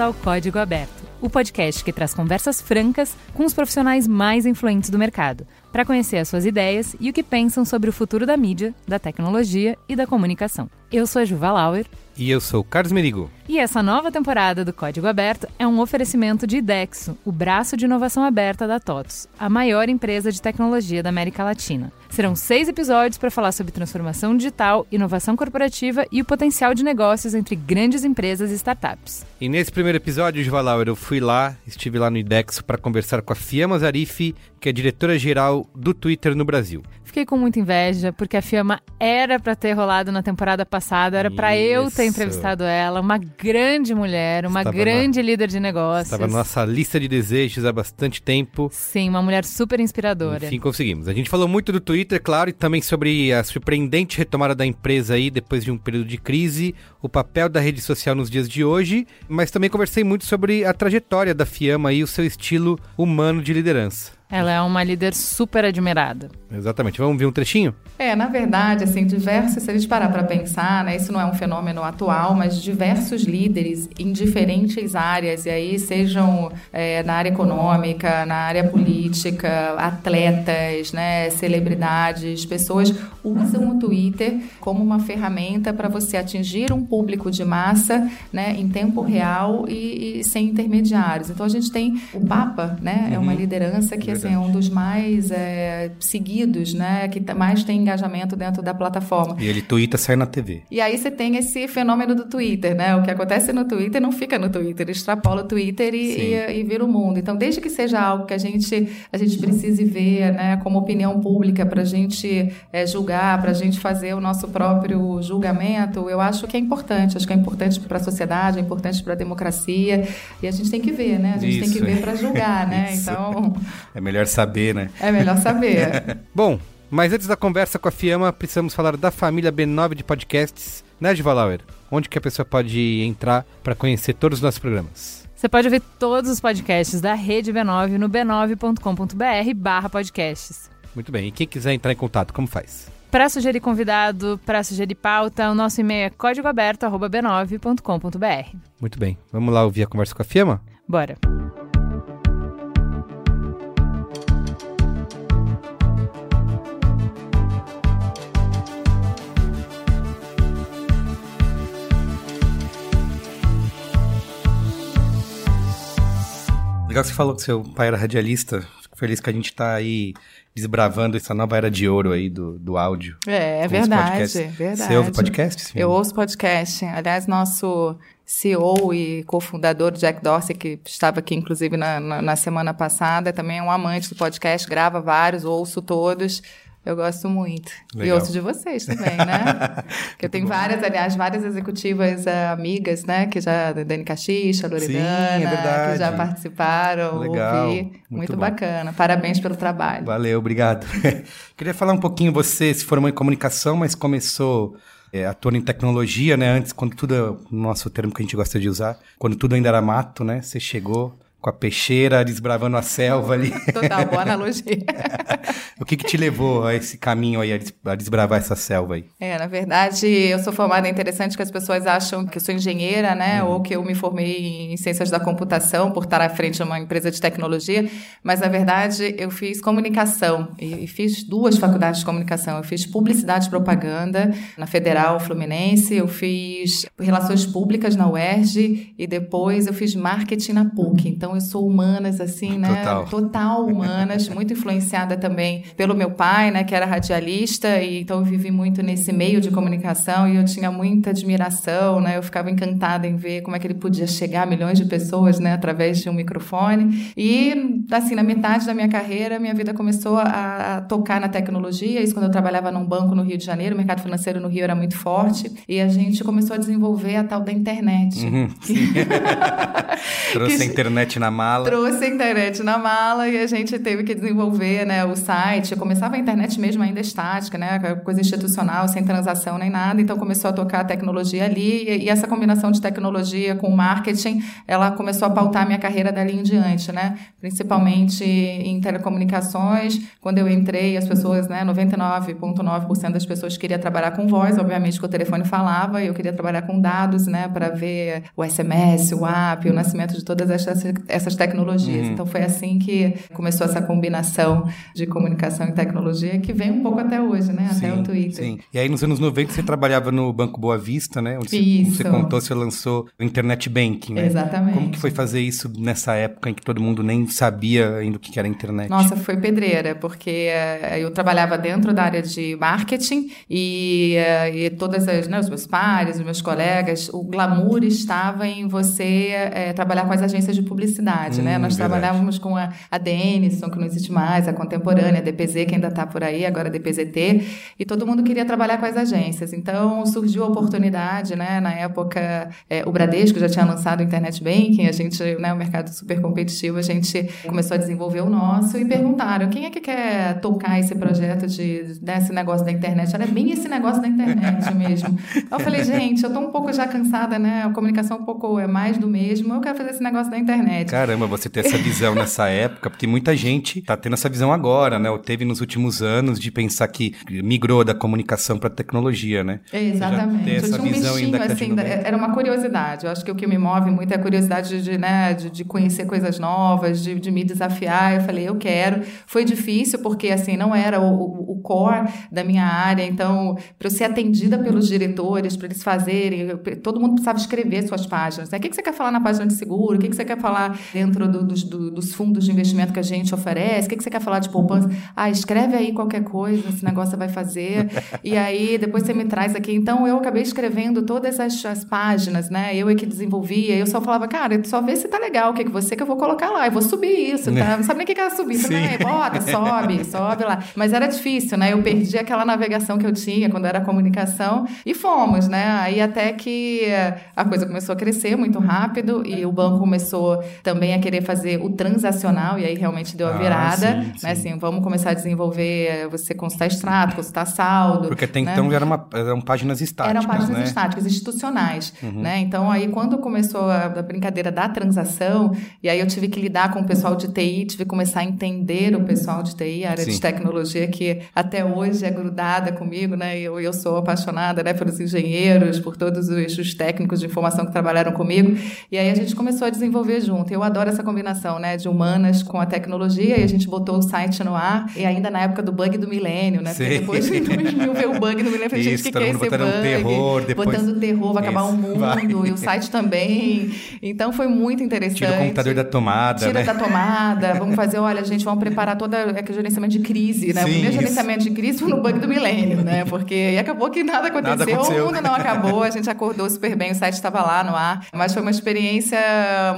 ao Código Aberto, o podcast que traz conversas francas com os profissionais mais influentes do mercado, para conhecer as suas ideias e o que pensam sobre o futuro da mídia, da tecnologia e da comunicação. Eu sou a Juva Lauer. E eu sou o Carlos Merigo. E essa nova temporada do Código Aberto é um oferecimento de IDEXO, o braço de inovação aberta da TOTOS, a maior empresa de tecnologia da América Latina. Serão seis episódios para falar sobre transformação digital, inovação corporativa e o potencial de negócios entre grandes empresas e startups. E nesse primeiro episódio, Juva Lauer, eu fui lá, estive lá no IDEXO para conversar com a Fiamma Zarif, que é diretora-geral do Twitter no Brasil. Fiquei com muita inveja, porque a Fiamma era para ter rolado na temporada passada, era para eu ter entrevistado ela, uma grande mulher, uma Estava grande na... líder de negócios. Estava na nossa lista de desejos há bastante tempo. Sim, uma mulher super inspiradora. Enfim, conseguimos. A gente falou muito do Twitter, claro, e também sobre a surpreendente retomada da empresa aí depois de um período de crise, o papel da rede social nos dias de hoje, mas também conversei muito sobre a trajetória da Fiamma e o seu estilo humano de liderança. Ela é uma líder super admirada. Exatamente. Vamos ver um trechinho? É, na verdade, assim, diversos, se a gente parar para pensar, né, isso não é um fenômeno atual, mas diversos líderes em diferentes áreas, e aí sejam é, na área econômica, na área política, atletas, né, celebridades, pessoas usam o Twitter como uma ferramenta para você atingir um público de massa, né, em tempo real e, e sem intermediários. Então a gente tem o Papa, né, uhum. é uma uhum. liderança que assim, é um dos mais é, seguidos, né, que mais tem engajamento dentro da plataforma. E ele twitta, sai na TV. E aí você tem esse fenômeno do Twitter, né? O que acontece no Twitter não fica no Twitter, extrapola o Twitter e, e, e, vira o mundo. Então, desde que seja algo que a gente, a gente precise ver, né, como opinião pública, para a gente é, julgar, para a gente fazer o nosso próprio julgamento, eu acho que é importante. Acho que é importante para a sociedade, é importante para a democracia. E a gente tem que ver, né? A gente Isso. tem que ver para julgar, né? Então. É melhor saber, né? É melhor saber. Bom, mas antes da conversa com a Fiamma, precisamos falar da família B9 de podcasts, né, Givalauer? Onde que a pessoa pode entrar para conhecer todos os nossos programas? Você pode ouvir todos os podcasts da Rede B9 no b9.com.br barra podcasts. Muito bem. E quem quiser entrar em contato, como faz? Para sugerir convidado, para sugerir pauta, o nosso e-mail é códigoaberto.b9.com.br. Muito bem. Vamos lá ouvir a conversa com a Fiamma? Bora. Legal que você falou que seu pai era radialista. Fico feliz que a gente está aí desbravando essa nova era de ouro aí do, do áudio. É, é verdade, é verdade. Você ouve podcast? Eu ouço podcast. Aliás, nosso CEO e cofundador Jack Dorsey, que estava aqui inclusive na, na, na semana passada, também é um amante do podcast, grava vários, ouço todos. Eu gosto muito. Legal. E ouço de vocês também, né? Porque eu tenho várias, aliás, várias executivas uh, amigas, né? Que já, Dani Caxixa, Loredana, é que já participaram, Legal. ouvi. Muito, muito bacana. Parabéns pelo trabalho. Valeu, obrigado. Queria falar um pouquinho, você se formou em comunicação, mas começou é, atuando em tecnologia, né? Antes, quando tudo, nosso termo que a gente gosta de usar, quando tudo ainda era mato, né? Você chegou com a peixeira, desbravando a selva ali. Total, boa analogia. o que, que te levou a esse caminho aí, a desbravar essa selva aí? É, na verdade, eu sou formada, é interessante que as pessoas acham que eu sou engenheira, né, uhum. ou que eu me formei em ciências da computação por estar à frente de uma empresa de tecnologia, mas na verdade eu fiz comunicação e, e fiz duas faculdades de comunicação. Eu fiz publicidade e propaganda na Federal Fluminense, eu fiz relações públicas na UERJ e depois eu fiz marketing na PUC. Então, Então eu sou humanas, assim, né? Total. Total humanas, muito influenciada também pelo meu pai, né? Que era radialista, e então eu vivi muito nesse meio de comunicação e eu tinha muita admiração, né? Eu ficava encantada em ver como é que ele podia chegar a milhões de pessoas, né? Através de um microfone. E, assim, na metade da minha carreira, minha vida começou a, a tocar na tecnologia. Isso quando eu trabalhava num banco no Rio de Janeiro, o mercado financeiro no Rio era muito forte. E a gente começou a desenvolver a tal da internet. Uhum, Trouxe a internet na mala. Trouxe a internet na mala e a gente teve que desenvolver né, o site. Começava a internet mesmo ainda estática, né? Coisa institucional, sem transação nem nada. Então começou a tocar a tecnologia ali. E, e essa combinação de tecnologia com marketing, ela começou a pautar a minha carreira dali em diante, né? Principalmente em telecomunicações. Quando eu entrei, as pessoas, né, 99,9% das pessoas queria trabalhar com voz, obviamente que o telefone falava, e eu queria trabalhar com dados, né, para ver o SMS, o app, o nascimento de todas essas, essas tecnologias. Uhum. Então foi assim que começou essa combinação de comunicação e tecnologia que vem um pouco até hoje, né, sim, até o Twitter. Sim. E aí nos anos 90 você trabalhava no Banco Boa Vista, né, onde isso. você, você contou, você lançou o Internet Banking, né? Exatamente. Como que foi fazer isso nessa época em que todo mundo nem sabia ainda o que era internet? Nossa, foi pedreira, porque uh, eu trabalhava dentro da área de marketing e, uh, e todas as, né, os meus pares, os meus colegas, o glamour estava em você uh, trabalhar com as agências de publicidade, né? hum, né? Nós verdade. trabalhávamos com a, a Denison, que não existe mais, a Contemporânea, a DPZ, que ainda está por aí, agora a DPZT, e todo mundo queria trabalhar com as agências. Então, surgiu a oportunidade, né? Na época, o Bradesco já tinha lançado o Internet Banking, a gente, né, o mercado super competitivo, a gente começou a desenvolver o nosso e perguntaram quem é que quer tocar esse projeto de desse negócio da internet. Era bem esse negócio da internet mesmo. eu falei, gente, eu tô um pouco já cansada, né? A comunicação um pouco é mais do mesmo. Eu quero fazer esse negócio da internet. Caramba, você ter essa visão nessa época, porque muita gente tá tendo essa visão agora, né? Ou teve nos últimos anos de pensar que migrou da comunicação para tecnologia, né? Exatamente. essa eu tinha um visão bichinho, assim, era uma curiosidade. Eu acho que o que me move muito é a curiosidade de, né, de, de conhecer coisas novas, de, de me desafiar. Eu falei, eu quero. Foi difícil porque assim não era o, o core da minha área, então para eu ser atendida pelos diretores, para eles fazerem, todo mundo precisava escrever suas páginas. Né? O que, que você quer falar na página de seguro? O que, que você quer falar dentro do, dos, do, dos fundos de investimento que a gente oferece? O que, que você quer falar de poupança? Ah, escreve aí qualquer coisa, esse negócio você vai fazer. e aí depois você me traz aqui. Então eu acabei escrevendo todas as, as páginas, né? Eu é que desenvolvia. Eu só falava, cara, só vê se tá legal, o que, que você que eu vou colocar lá. Eu vou subir isso, tá? Não sabe nem o que, que era subir. Também, bota, sobe, sobe lá. Mas era difícil, né? Eu perdi aquela navegação que eu tinha quando era comunicação e fomos, né? Aí até que a coisa começou a crescer muito rápido e o banco começou também a querer fazer o transacional e aí realmente deu a virada, ah, sim, né? Sim. Assim, vamos começar a desenvolver você consultar extrato, consultar saldo. Porque até né? então era uma, eram páginas estáticas, Eram páginas né? estáticas, institucionais, uhum. né? Então aí quando começou a, a brincadeira da transação e aí eu tive que lidar com o pessoal de TI, tive que começar a entender o pessoal de TI, a área Sim. de tecnologia que até hoje é grudada comigo, né? Eu, eu sou apaixonada né, pelos engenheiros, por todos os, os técnicos de informação que trabalharam comigo. E aí a gente começou a desenvolver junto. Eu adoro essa combinação, né, de humanas com a tecnologia e a gente botou o site no ar e ainda na época do bug do milênio, né? Porque depois de 2000 veio o bug do milênio, a gente, que quer esse bug? Terror, depois... Botando terror, vai acabar o mundo vai. e o site também. Então foi muito interessante. Tira o computador da tomada, Tira né? da tomada. Vamos fazer, olha, gente, vamos preparar toda é que gerenciamento de crise, né? Sim, o primeiro isso. gerenciamento de crise foi no bug do milênio, né? Porque acabou que nada aconteceu, nada aconteceu, o mundo não acabou, a gente acordou super bem, o site estava lá no ar, mas foi uma experiência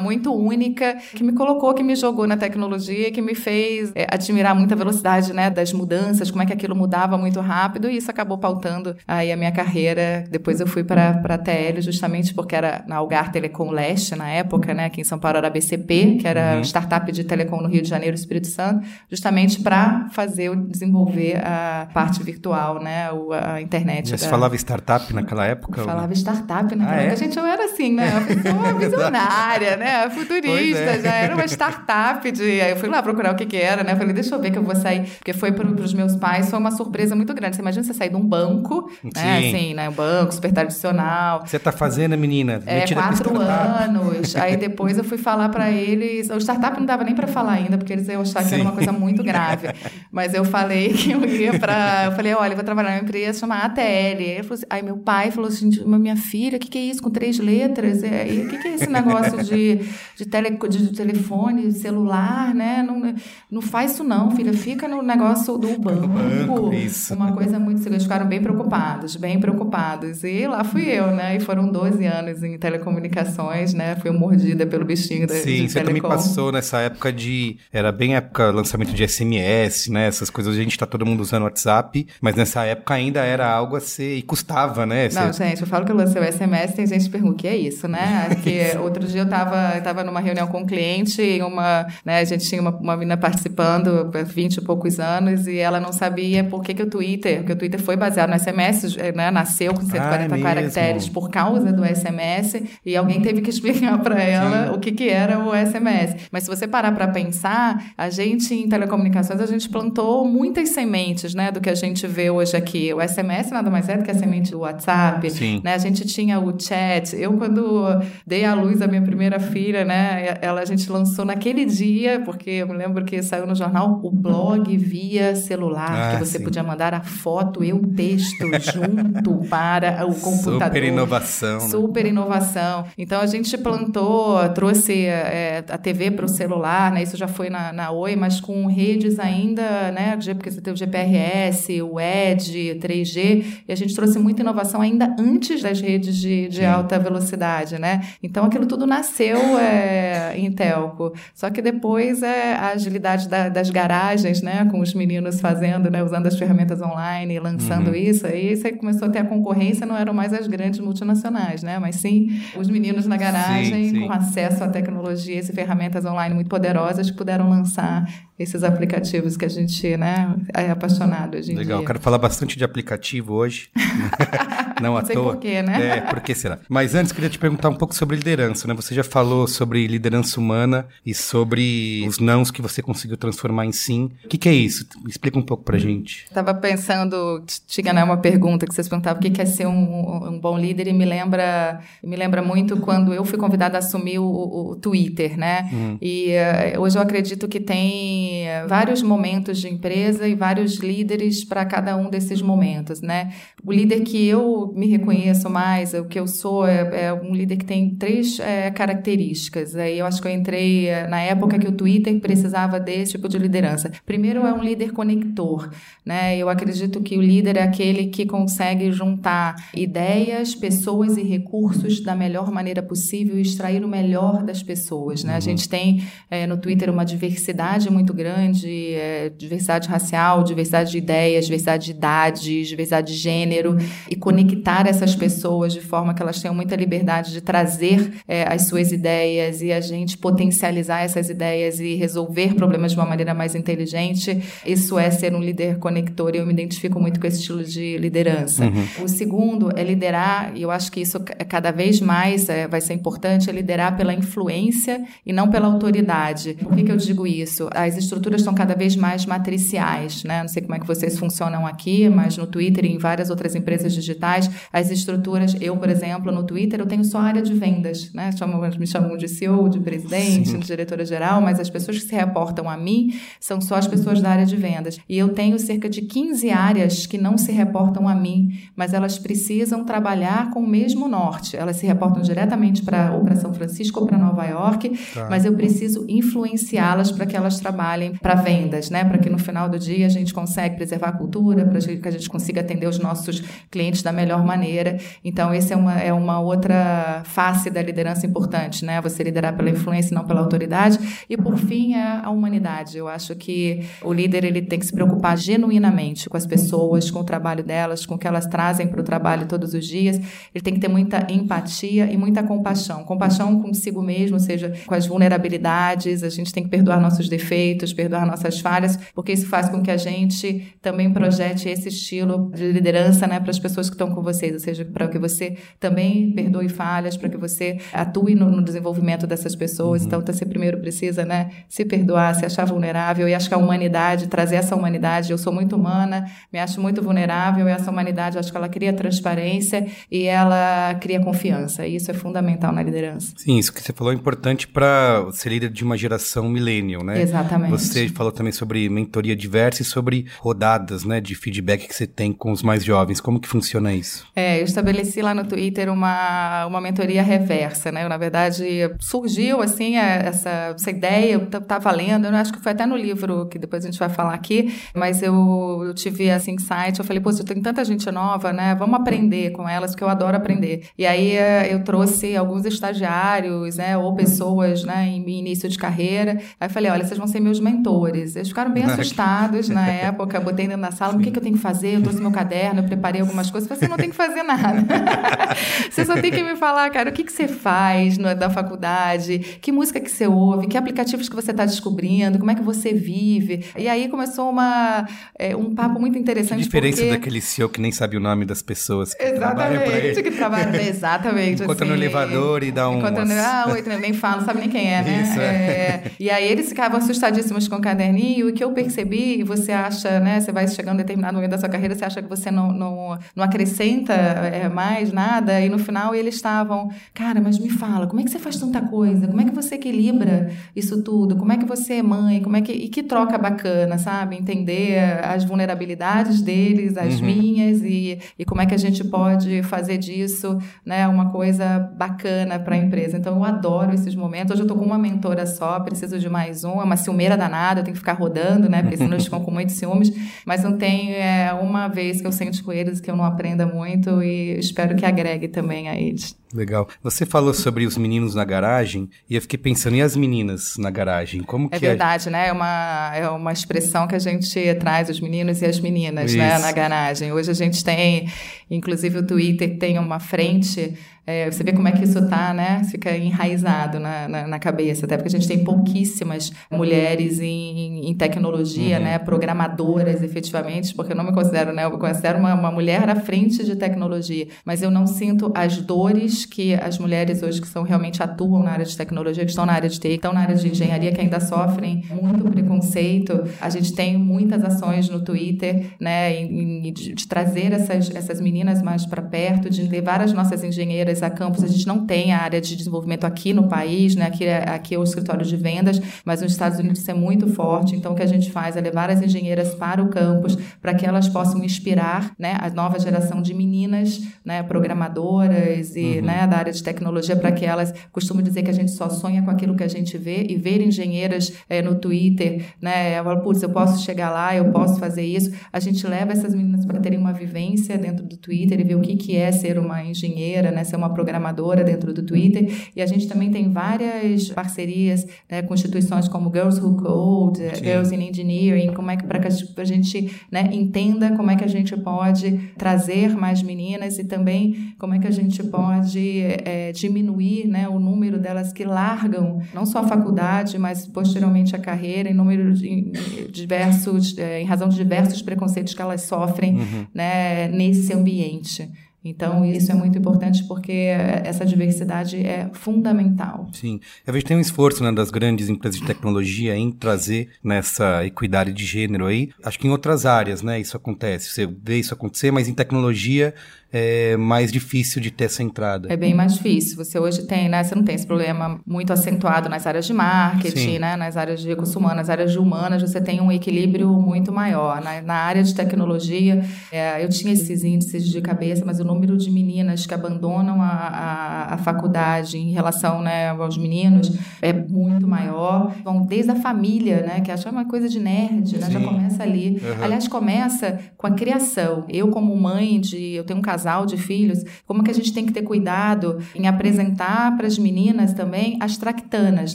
muito única que me colocou, que me jogou na tecnologia, que me fez é, admirar muito a velocidade, né, das mudanças, como é que aquilo mudava muito rápido e isso acabou pautando aí a minha carreira. Depois eu fui para a TL justamente porque era na Algar Telecom Leste na época, né, aqui em São Paulo era a BCP, que era uhum. startup de telecom no Rio de Janeiro, Espírito Santo, justamente para fazer desenvolver a parte virtual, né, a internet. Você da... falava startup naquela época? Eu falava startup naquela ah, época. É? A gente eu era assim, né, uma pessoa visionária, né, futurista, é. já era uma startup de... Aí eu fui lá procurar o que que era, né, falei, deixa eu ver que eu vou sair, porque foi para os meus pais, foi uma surpresa muito grande. Você imagina você sair de um banco, Sim. né, assim, né, um banco super tradicional. Você tá fazendo, menina? É, quatro anos. Aí depois eu fui falar para eles, o startup não dava nem para falar ainda, porque eles iam achar Sim. que era uma coisa muito grave. Mas eu falei que eu ia para, eu falei, olha, eu vou trabalhar numa empresa chamada ATL. Aí, assim, aí meu pai falou assim, minha filha, o que, que é isso com três letras? E o que, que é esse negócio de, de tele, de telefone, celular, né? Não, não faz isso não, filha. Fica no negócio do banco. banco isso. Uma coisa muito... Eles ficaram bem preocupados, bem preocupados. E lá fui eu, né? E foram 12 anos em telecomunicações, né? Fui mordida pelo bichinho da Sim, você também telecom. passou nessa época de... Era bem época lançamento de SMS, né? Essas coisas. Hoje a gente tá todo mundo usando WhatsApp, mas nessa época ainda era algo a ser... E custava, né? Você- Não, gente, eu falo que eu lancei o SMS, tem gente que pergunta o que é isso, né? Porque outro dia eu tava, eu tava numa reunião com um cliente uma, né, a gente tinha uma, uma menina participando, 20 e poucos anos, e ela não sabia por que, que o Twitter, porque o Twitter foi baseado no SMS, né? Nasceu com 140 Ah, é caracteres por causa do SMS, e alguém teve que explicar para ela o que, que era o SMS. Mas se você parar para pensar, a gente em telecomunicações, a gente plantou muitas sementes, né, do que a gente vê hoje aqui. O SMS nada mais é do que a semente do WhatsApp, Sim. né? A gente tinha o chat. Eu quando dei à luz a minha primeira filha, né, ela a gente lançou naquele dia, porque eu me lembro que saiu no jornal o blog via celular, Ah, que você sim. podia mandar a foto e o texto junto para o computador. Super inovação. né? Super inovação. Então a gente plantou, trouxe é, a TV para o celular, né? Isso já foi na, na Oi, mas com redes ainda, né? Porque você teve o GPRS, o ED, 3G, e a gente trouxe muita inovação ainda antes das redes de, de alta velocidade, né? Então aquilo tudo nasceu é, em telco. Só que depois é, a agilidade da- das garagens, né? Com os meninos fazendo, né? Usando as ferramentas online e lançando Uhum. isso, aí você começou a ter a concorrência, não eram mais as grandes multinacionais, né? Mas sim os meninos na garagem Sim, sim. com acesso a tecnologias e ferramentas online muito poderosas que puderam lançar esses aplicativos que a gente, né, é apaixonado hoje em Legal, dia. quero falar bastante de aplicativo hoje. Não à sei toa. por quê, né? É, por que será? Mas antes, queria te perguntar um pouco sobre liderança, né? Você já falou sobre liderança humana e sobre os nãos que você conseguiu transformar em sim. O que, que é isso? Explica um pouco pra gente. Estava pensando, tinha né, uma pergunta que vocês perguntavam o que que é ser um, um bom líder e me lembra, me lembra muito quando eu fui convidada a assumir o, o- Twitter, né? Hum. E eh, hoje eu acredito que tem vários momentos de empresa e vários líderes para cada um desses momentos, né? O líder que eu me reconheço mais, o que eu sou, é, é um líder que tem três eh, características. Aí eu acho que eu entrei eh, na época que o Twitter precisava desse tipo de liderança. Primeiro é um líder conector, né? Eu acredito que o líder é aquele que consegue juntar ideias, pessoas e recursos da melhor maneira possível e extrair o melhor das pessoas, né? A gente tem eh, no Twitter uma diversidade muito grande, eh, diversidade racial, diversidade de ideias, diversidade de idades, diversidade de gênero e conectar essas pessoas de forma que elas tenham muita liberdade de trazer eh, as suas ideias e a gente potencializar essas ideias e resolver problemas de uma maneira mais inteligente. Isso é ser um líder conector e eu me identifico muito com esse estilo de liderança. O segundo é liderar, e eu acho que isso ca- cada vez mais eh, vai ser importante, é liderar pela influência e não pela autoridade. Por que, que eu digo isso? As estruturas estão cada vez mais matriciais, né? Não sei como é que vocês funcionam aqui, mas no Twitter e em várias outras empresas digitais, as estruturas, eu, por exemplo, no Twitter, eu tenho só área de vendas, né? Chamam, me chamam de CEO, de presidente, Sim. de diretora geral, mas as pessoas que se reportam a mim são só as pessoas da área de vendas. E eu tenho cerca de 15 áreas que não se reportam a mim, mas elas precisam trabalhar com o mesmo norte. Elas se reportam diretamente para ou para São Francisco ou para Nova York, Tá. mas eu preciso influenciá-las para que elas trabalhem para vendas, né? Para que no final do dia a gente consiga preservar a cultura, para que a gente consiga atender os nossos clientes da melhor maneira. Então, esse é uma, é uma outra face da liderança importante, né? Você liderar pela influência não pela autoridade. E por fim, é a humanidade. Eu acho que o líder ele tem que se preocupar genuinamente com as pessoas, com o trabalho delas, com o que elas trazem para o trabalho todos os dias. Ele tem que ter muita empatia e muita compaixão. Compaixão consigo mesmo, ou seja, com as vulnerabilidades. A gente tem que perdoar nossos defeitos, perdoar nossas falhas, porque isso faz com que a gente também projete esse estilo de liderança, né, para as pessoas que estão com vocês, ou seja, para que você também perdoe falhas, para que você atue no, no desenvolvimento dessas pessoas. Então, você primeiro precisa, né, se perdoar, se achar vulnerável. E acho que a humanidade, trazer essa humanidade, eu sou muito humana, me acho muito vulnerável, e essa humanidade, acho que ela cria transparência e ela cria confiança. E isso é fundamental na liderança. Im, isso que você falou é importante para ser líder de uma geração millennial, né? Exatamente. Você falou também sobre mentoria diversa e sobre rodadas, né, de feedback que você tem com os mais jovens. Como que funciona isso? É, eu estabeleci lá no Twitter uma, uma mentoria reversa, né? Eu, na verdade, surgiu, assim, essa, essa ideia, eu estava lendo, eu acho que foi até no livro que depois a gente vai falar aqui, mas eu, eu tive, assim, insight, eu falei, pô, tem tanta gente nova, né? Vamos aprender com elas, porque eu adoro aprender. E aí eh, eu trouxe alguns estagiários, né, ou pessoas, né, em início de carreira. Aí falei, olha, vocês vão ser meus mentores. Eles ficaram bem assustados na época, botei dentro da sala, Sim. o que, que eu tenho que fazer? Eu trouxe meu caderno, eu preparei algumas coisas. Eu você não tem que fazer nada. você só tem que me falar, cara, o que, que você faz no, da faculdade, que música que você ouve, que aplicativos que você está descobrindo, como é que você vive. E aí começou uma, é, um papo muito interessante. Que diferença porque... daquele CEO que nem sabe o nome das pessoas que Exatamente, que trabalham, exatamente. Encontra assim, no elevador e dá um... Encontra no... Ah, oi, nem fala, não sabe nem quem é, né? Isso, é. É... E aí eles ficavam assustadíssimos com o caderninho, e o que eu percebi, e você acha, né, você vai chegando em determinado momento da sua carreira, você acha que você não, não, não acrescenta é, mais nada, e no final eles estavam, cara, mas me fala, como é que você faz tanta coisa? Como é que você equilibra isso tudo? Como é que você é mãe? Como é que... E que troca bacana, sabe? Entender as vulnerabilidades deles, as uhum. minhas, e, e como é que a gente pode fazer disso né, uma coisa bacana para a empresa. Então, eu adoro esses momentos. Hoje eu estou com uma mentora só, preciso de mais um. É uma ciumeira danada, eu tenho que ficar rodando, né? Porque senão eles ficam com muitos ciúmes. Mas não tem é, uma vez que eu sente com eles que eu não aprenda muito e espero que agregue também a eles. Legal. Você falou sobre os meninos na garagem e eu fiquei pensando, e as meninas na garagem? Como é que é? verdade, né? É uma, é uma expressão que a gente traz, os meninos e as meninas, né? Na garagem. Hoje a gente tem, inclusive o Twitter tem uma frente é, você vê como é que isso tá, né? Fica enraizado na, na, na, cabeça, até porque a gente tem pouquíssimas mulheres em, em tecnologia, uhum. né? Programadoras, efetivamente, porque eu não me considero, né? Eu me considero uma, uma mulher à frente de tecnologia, mas eu não sinto as dores que as mulheres hoje que são realmente atuam na área de tecnologia, que estão na área de TI, que estão na área de engenharia, que ainda sofrem muito preconceito. A gente tem muitas ações no Twitter, né? Em, em, de, de trazer essas, essas meninas mais para perto, de levar as nossas engenheiras a campus. A gente não tem a área de desenvolvimento aqui no país, né? Aqui é, aqui é o escritório de vendas, mas nos Estados Unidos isso é muito forte. Então, o que a gente faz é levar as engenheiras para o campus para que elas possam inspirar né, a nova geração de meninas né, programadoras e uhum. né, da área de tecnologia para que elas costumam dizer que a gente só sonha com aquilo que a gente vê e ver engenheiras é, no Twitter, né? Eu falo, putz, eu posso chegar lá, eu posso fazer isso. A gente leva essas meninas para terem uma vivência dentro do Twitter e ver o que, que é ser uma engenheira, né? Ser uma programadora dentro do Twitter. E a gente também tem várias parcerias né, com instituições como Girls Who Code, Sim. Girls in Engineering, como é que para que a gente né, entenda como é que a gente pode trazer mais meninas e também como é que a gente pode é, diminuir né, o número delas que largam não só a faculdade, mas posteriormente a carreira, em número de, em diversos, é, em razão de diversos preconceitos que elas sofrem uhum. né, nesse ambiente. Então, isso é muito importante porque essa diversidade é fundamental. Sim. Vejo que tem um esforço né, das grandes empresas de tecnologia em trazer nessa equidade de gênero aí. Acho que em outras áreas, né, isso acontece. Você vê isso acontecer, mas em tecnologia é mais difícil de ter essa entrada. É bem mais difícil. Você hoje tem, né? Você não tem esse problema muito acentuado nas áreas de marketing, Sim. né? Nas áreas de recursos humanos, nas áreas de humanas, você tem um equilíbrio muito maior. Na, na área de tecnologia, é, eu tinha esses índices de cabeça, mas o número de meninas que abandonam a, a, a faculdade em relação né, aos meninos é muito maior. Vão desde a família, né? Que acha uma coisa de nerd, né? Já começa ali. Uhum. Aliás, começa com a criação. Eu, como mãe de. Eu tenho um casal casal de filhos, como que a gente tem que ter cuidado em apresentar para as meninas também as tractanas,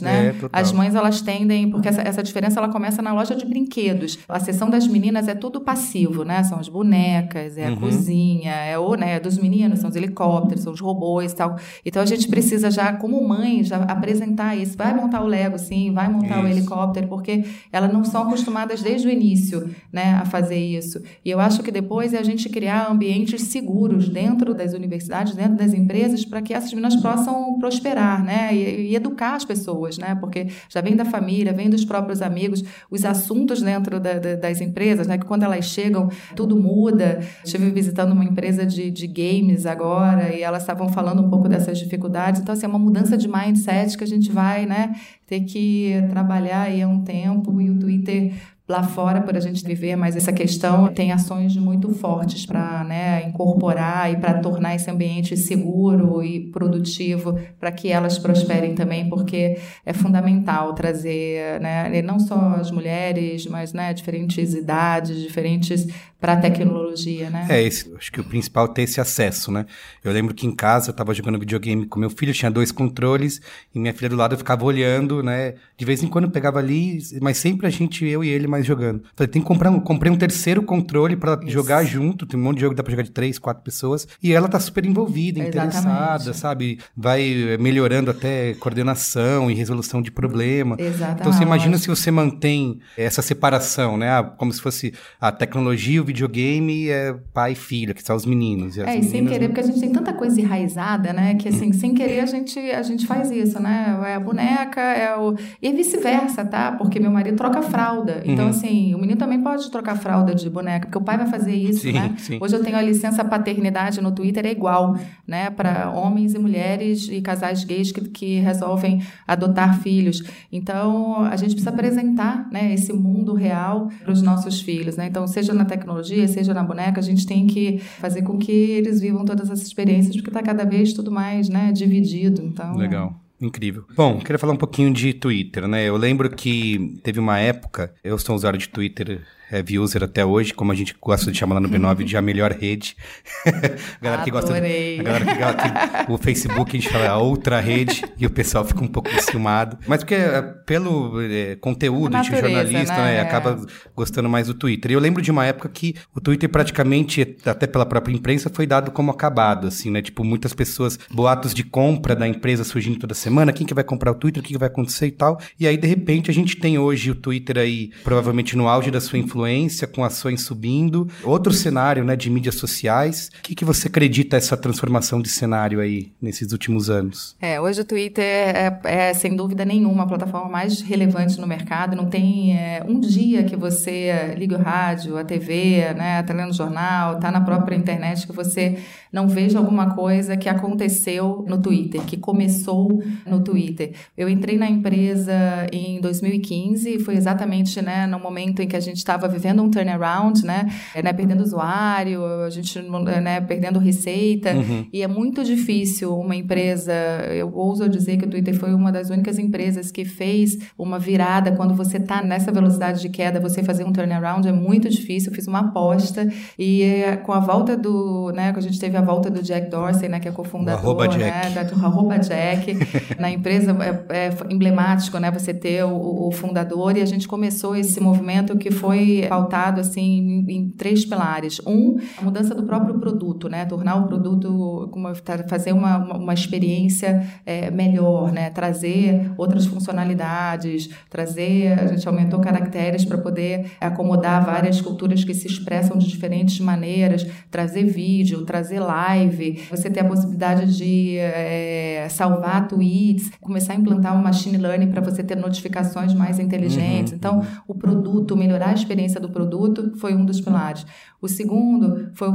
né? É, as mães elas tendem, porque essa, essa diferença ela começa na loja de brinquedos. A sessão das meninas é tudo passivo, né? São as bonecas, é a uhum. cozinha, é o, né, dos meninos, são os helicópteros, são os robôs e tal. Então a gente precisa já, como mãe, já apresentar isso. Vai montar o Lego, sim, vai montar isso. o helicóptero, porque elas não são acostumadas desde o início, né, a fazer isso. E eu acho que depois é a gente criar ambientes seguros seguros dentro das universidades, dentro das empresas, para que essas meninas possam prosperar, né? E, e, educar as pessoas, né? Porque já vem da família, vem dos próprios amigos, os assuntos dentro da, da, das empresas, né? Que quando elas chegam, tudo muda. Estive visitando uma empresa de, de games agora e elas estavam falando um pouco dessas dificuldades. Então, assim, é uma mudança de mindset que a gente vai, né? Ter que trabalhar aí há um tempo e o Twitter lá fora por a gente viver, mas essa questão tem ações muito fortes para né, incorporar e para tornar esse ambiente seguro e produtivo para que elas prosperem também, porque é fundamental trazer né, não só as mulheres, mas né, diferentes idades, diferentes para a tecnologia, né? É, esse, acho que o principal é ter esse acesso, né? Eu lembro que em casa eu estava jogando videogame com meu filho, tinha dois controles, e minha filha do lado eu ficava olhando, né? De vez em quando eu pegava ali, mas sempre a gente, eu e ele, mais jogando. Falei, tem que comprar um, comprei um terceiro controle para jogar junto, tem um monte de jogo que dá para jogar de três, quatro pessoas, e ela tá super envolvida, interessada, sabe? Vai melhorando até coordenação e resolução de problema. Exatamente. Então você imagina se você mantém essa separação, né? Ah, como se fosse a tecnologia videogame é pai e filha, que são os meninos. E é, e sem querer, porque a gente tem tanta coisa enraizada, né? Que assim, sem querer a gente, a gente faz isso, né? É a boneca, é o. E vice-versa, tá? Porque meu marido troca fralda. Então, uhum. assim, o menino também pode trocar fralda de boneca, porque o pai vai fazer isso, sim, né? Sim. Hoje eu tenho a licença paternidade no Twitter, é igual, né? Para homens e mulheres e casais gays que, que resolvem adotar filhos. Então, a gente precisa apresentar né, esse mundo real para os nossos filhos, né? Então, seja na tecnologia, tecnologia, seja na boneca, a gente tem que fazer com que eles vivam todas essas experiências, porque está cada vez tudo mais né, dividido. Então, Legal. Incrível. Bom, queria falar um pouquinho de Twitter, né? Eu lembro que teve uma época, eu sou usuário de Twitter heavy user até hoje, como a gente gosta de chamar lá no B9 de a melhor rede. a galera que gosta. De, a galera que gosta o Facebook a gente fala a outra rede e o pessoal fica um pouco enciumado. Mas porque é, pelo é, conteúdo de jornalista, né? né? acaba gostando mais do Twitter. E eu lembro de uma época que o Twitter praticamente, até pela própria imprensa, foi dado como acabado, assim, né? Tipo, muitas pessoas, boatos de compra da empresa surgindo toda semana, quem que vai comprar o Twitter, o que, que vai acontecer e tal. E aí, de repente, a gente tem hoje o Twitter aí, provavelmente no auge da sua influência influência, com ações subindo. Outro cenário, né, de mídias sociais. O que, que você acredita essa transformação de cenário aí nesses últimos anos? É, hoje o Twitter é, é sem dúvida nenhuma a plataforma mais relevante no mercado. Não tem é, um dia que você liga o rádio, a TV, né, tá lendo jornal, tá na própria internet que você não veja alguma coisa que aconteceu no Twitter, que começou no Twitter. Eu entrei na empresa em 2015, foi exatamente né, no momento em que a gente estava vivendo um turnaround, né, é, né, perdendo usuário, a gente né, perdendo receita, uhum. e é muito difícil uma empresa, eu ouso dizer que o Twitter foi uma das únicas empresas que fez uma virada quando você está nessa velocidade de queda, você fazer um turnaround é muito difícil, eu fiz uma aposta, e é, com a volta do, né, que a gente teve a volta do Jack Dorsey, né, que é cofundador, né, da, arroba Jack, na empresa é, é, emblemático, né, você ter o, o, fundador. E a gente começou esse movimento que foi pautado assim em, em, três pilares. Um, a mudança do próprio produto, né, tornar o produto, como fazer uma, uma, uma experiência é, melhor, né, trazer outras funcionalidades, trazer, a gente aumentou caracteres para poder acomodar várias culturas que se expressam de diferentes maneiras, trazer vídeo, trazer live, você ter a possibilidade de é, salvar tweets, começar a implantar um machine learning para você ter notificações mais inteligentes. Uhum. Então, o produto, melhorar a experiência do produto foi um dos pilares. O segundo foi o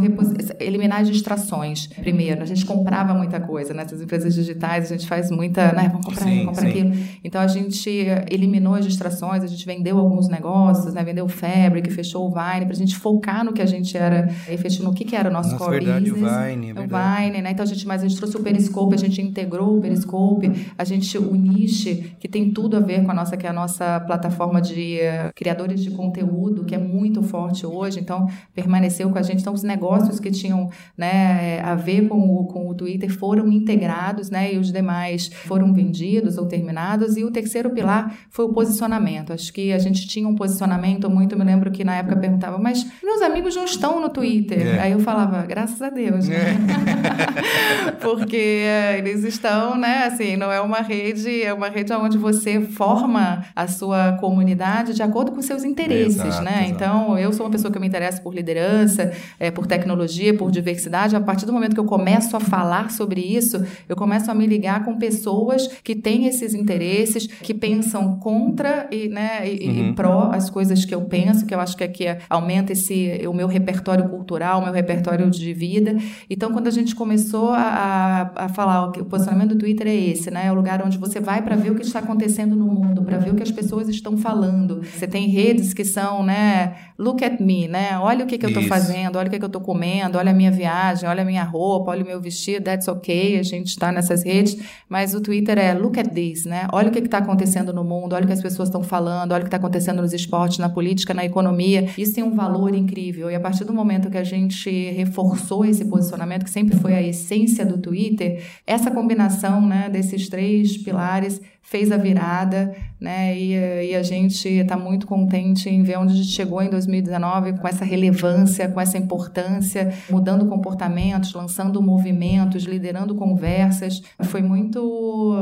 eliminar as distrações. Primeiro, a gente comprava muita coisa, nessas né? empresas digitais a gente faz muita, né, vamos comprar, sim, vamos comprar sim. aquilo. Então a gente eliminou as distrações, a gente vendeu alguns negócios, né, vendeu o Fabric, fechou o Vine, para a gente focar no que a gente era, efetivo, no que, que era o nosso Nossa, core verdade, business. O Vine, é o Vine, né? Então a gente, mas a gente trouxe o Periscope, a gente integrou o Periscope, a gente o Niche, que tem tudo a ver com a nossa, que é a nossa plataforma de uh, criadores de conteúdo, que é muito forte hoje. Então, permaneceu com a gente. Então, os negócios que tinham né, a ver com o, com o Twitter foram integrados, né, e os demais foram vendidos ou terminados. E o terceiro pilar foi o posicionamento. Acho que a gente tinha um posicionamento muito. Me lembro que na época perguntava, mas meus amigos não estão no Twitter. É. Aí eu falava, graças a Deus. Né? É. Porque eles estão, né, assim, não é uma rede, é uma rede onde você forma a sua comunidade de acordo com seus interesses, exato, né? Exato. Então, eu sou uma pessoa que me interessa por liderança criança, é, por tecnologia, por diversidade, a partir do momento que eu começo a falar sobre isso, eu começo a me ligar com pessoas que têm esses interesses, que pensam contra e, né, e, uhum. e pró as coisas que eu penso, que eu acho que aqui é, aumenta esse, o meu repertório cultural, o meu repertório de vida. Então, quando a gente começou a, a falar que o posicionamento do Twitter é esse, né? É o lugar onde você vai para ver o que está acontecendo no mundo, para ver o que as pessoas estão falando. Você tem redes que são, né? Look at me, né? Olha o que, que eu estou fazendo, olha o que, que eu estou comendo, olha a minha viagem, olha a minha roupa, olha o meu vestido, that's ok, a gente está nessas redes, mas o Twitter é look at this, né? Olha o que está acontecendo no mundo, olha o que as pessoas estão falando, olha o que está acontecendo nos esportes, na política, na economia. Isso tem um valor incrível. E a partir do momento que a gente reforçou esse posicionamento, que sempre foi a essência do Twitter, essa combinação né, desses três pilares fez a virada, né? E, e a gente está muito contente em ver onde a gente chegou em 2019 com essa relevância, com essa importância, mudando comportamentos, lançando movimentos, liderando conversas. Foi muito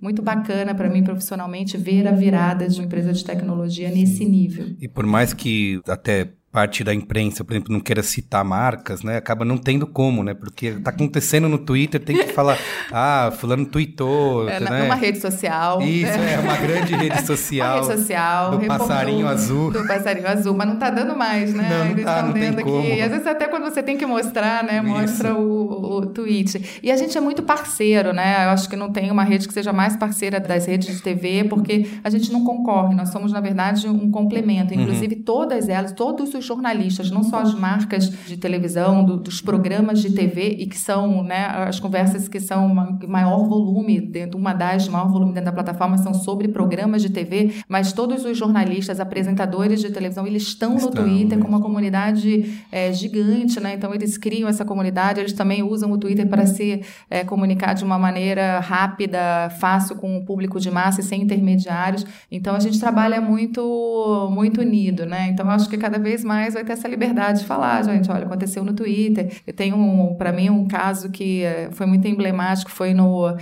muito bacana para mim profissionalmente ver a virada de uma empresa de tecnologia nesse nível. E por mais que até parte da imprensa, por exemplo, não queira citar marcas, né? Acaba não tendo como, né? Porque tá acontecendo no Twitter, tem que falar, ah, fulano tweetou, é, né? Uma rede social. Isso, né? é, uma grande rede social. uma rede social. Do passarinho azul. Do passarinho azul, mas não tá dando mais, né? Não, Eles tá, estão dando aqui. Como. Às vezes até quando você tem que mostrar, né? Mostra o, o tweet. E a gente é muito parceiro, né? Eu acho que não tem uma rede que seja mais parceira das redes de TV, porque a gente não concorre. Nós somos, na verdade, um complemento. Uhum. Inclusive, uhum. todas elas, todos os jornalistas, não só as marcas de televisão, do, dos programas de TV, e que são né, as conversas que são maior volume, dentro, uma das maior volume dentro da plataforma, são sobre programas de TV, mas todos os jornalistas, apresentadores de televisão, eles estão, estão no Twitter com uma comunidade é, gigante, né? Então, eles criam essa comunidade, eles também usam o Twitter para se é, comunicar de uma maneira rápida, fácil com o público de massa e sem intermediários. Então, a gente trabalha muito, muito unido, né? Então, eu acho que cada vez mais vai ter essa liberdade de falar, gente, olha, aconteceu no Twitter. Eu tenho, um, para mim, um caso que eh, foi muito emblemático, foi no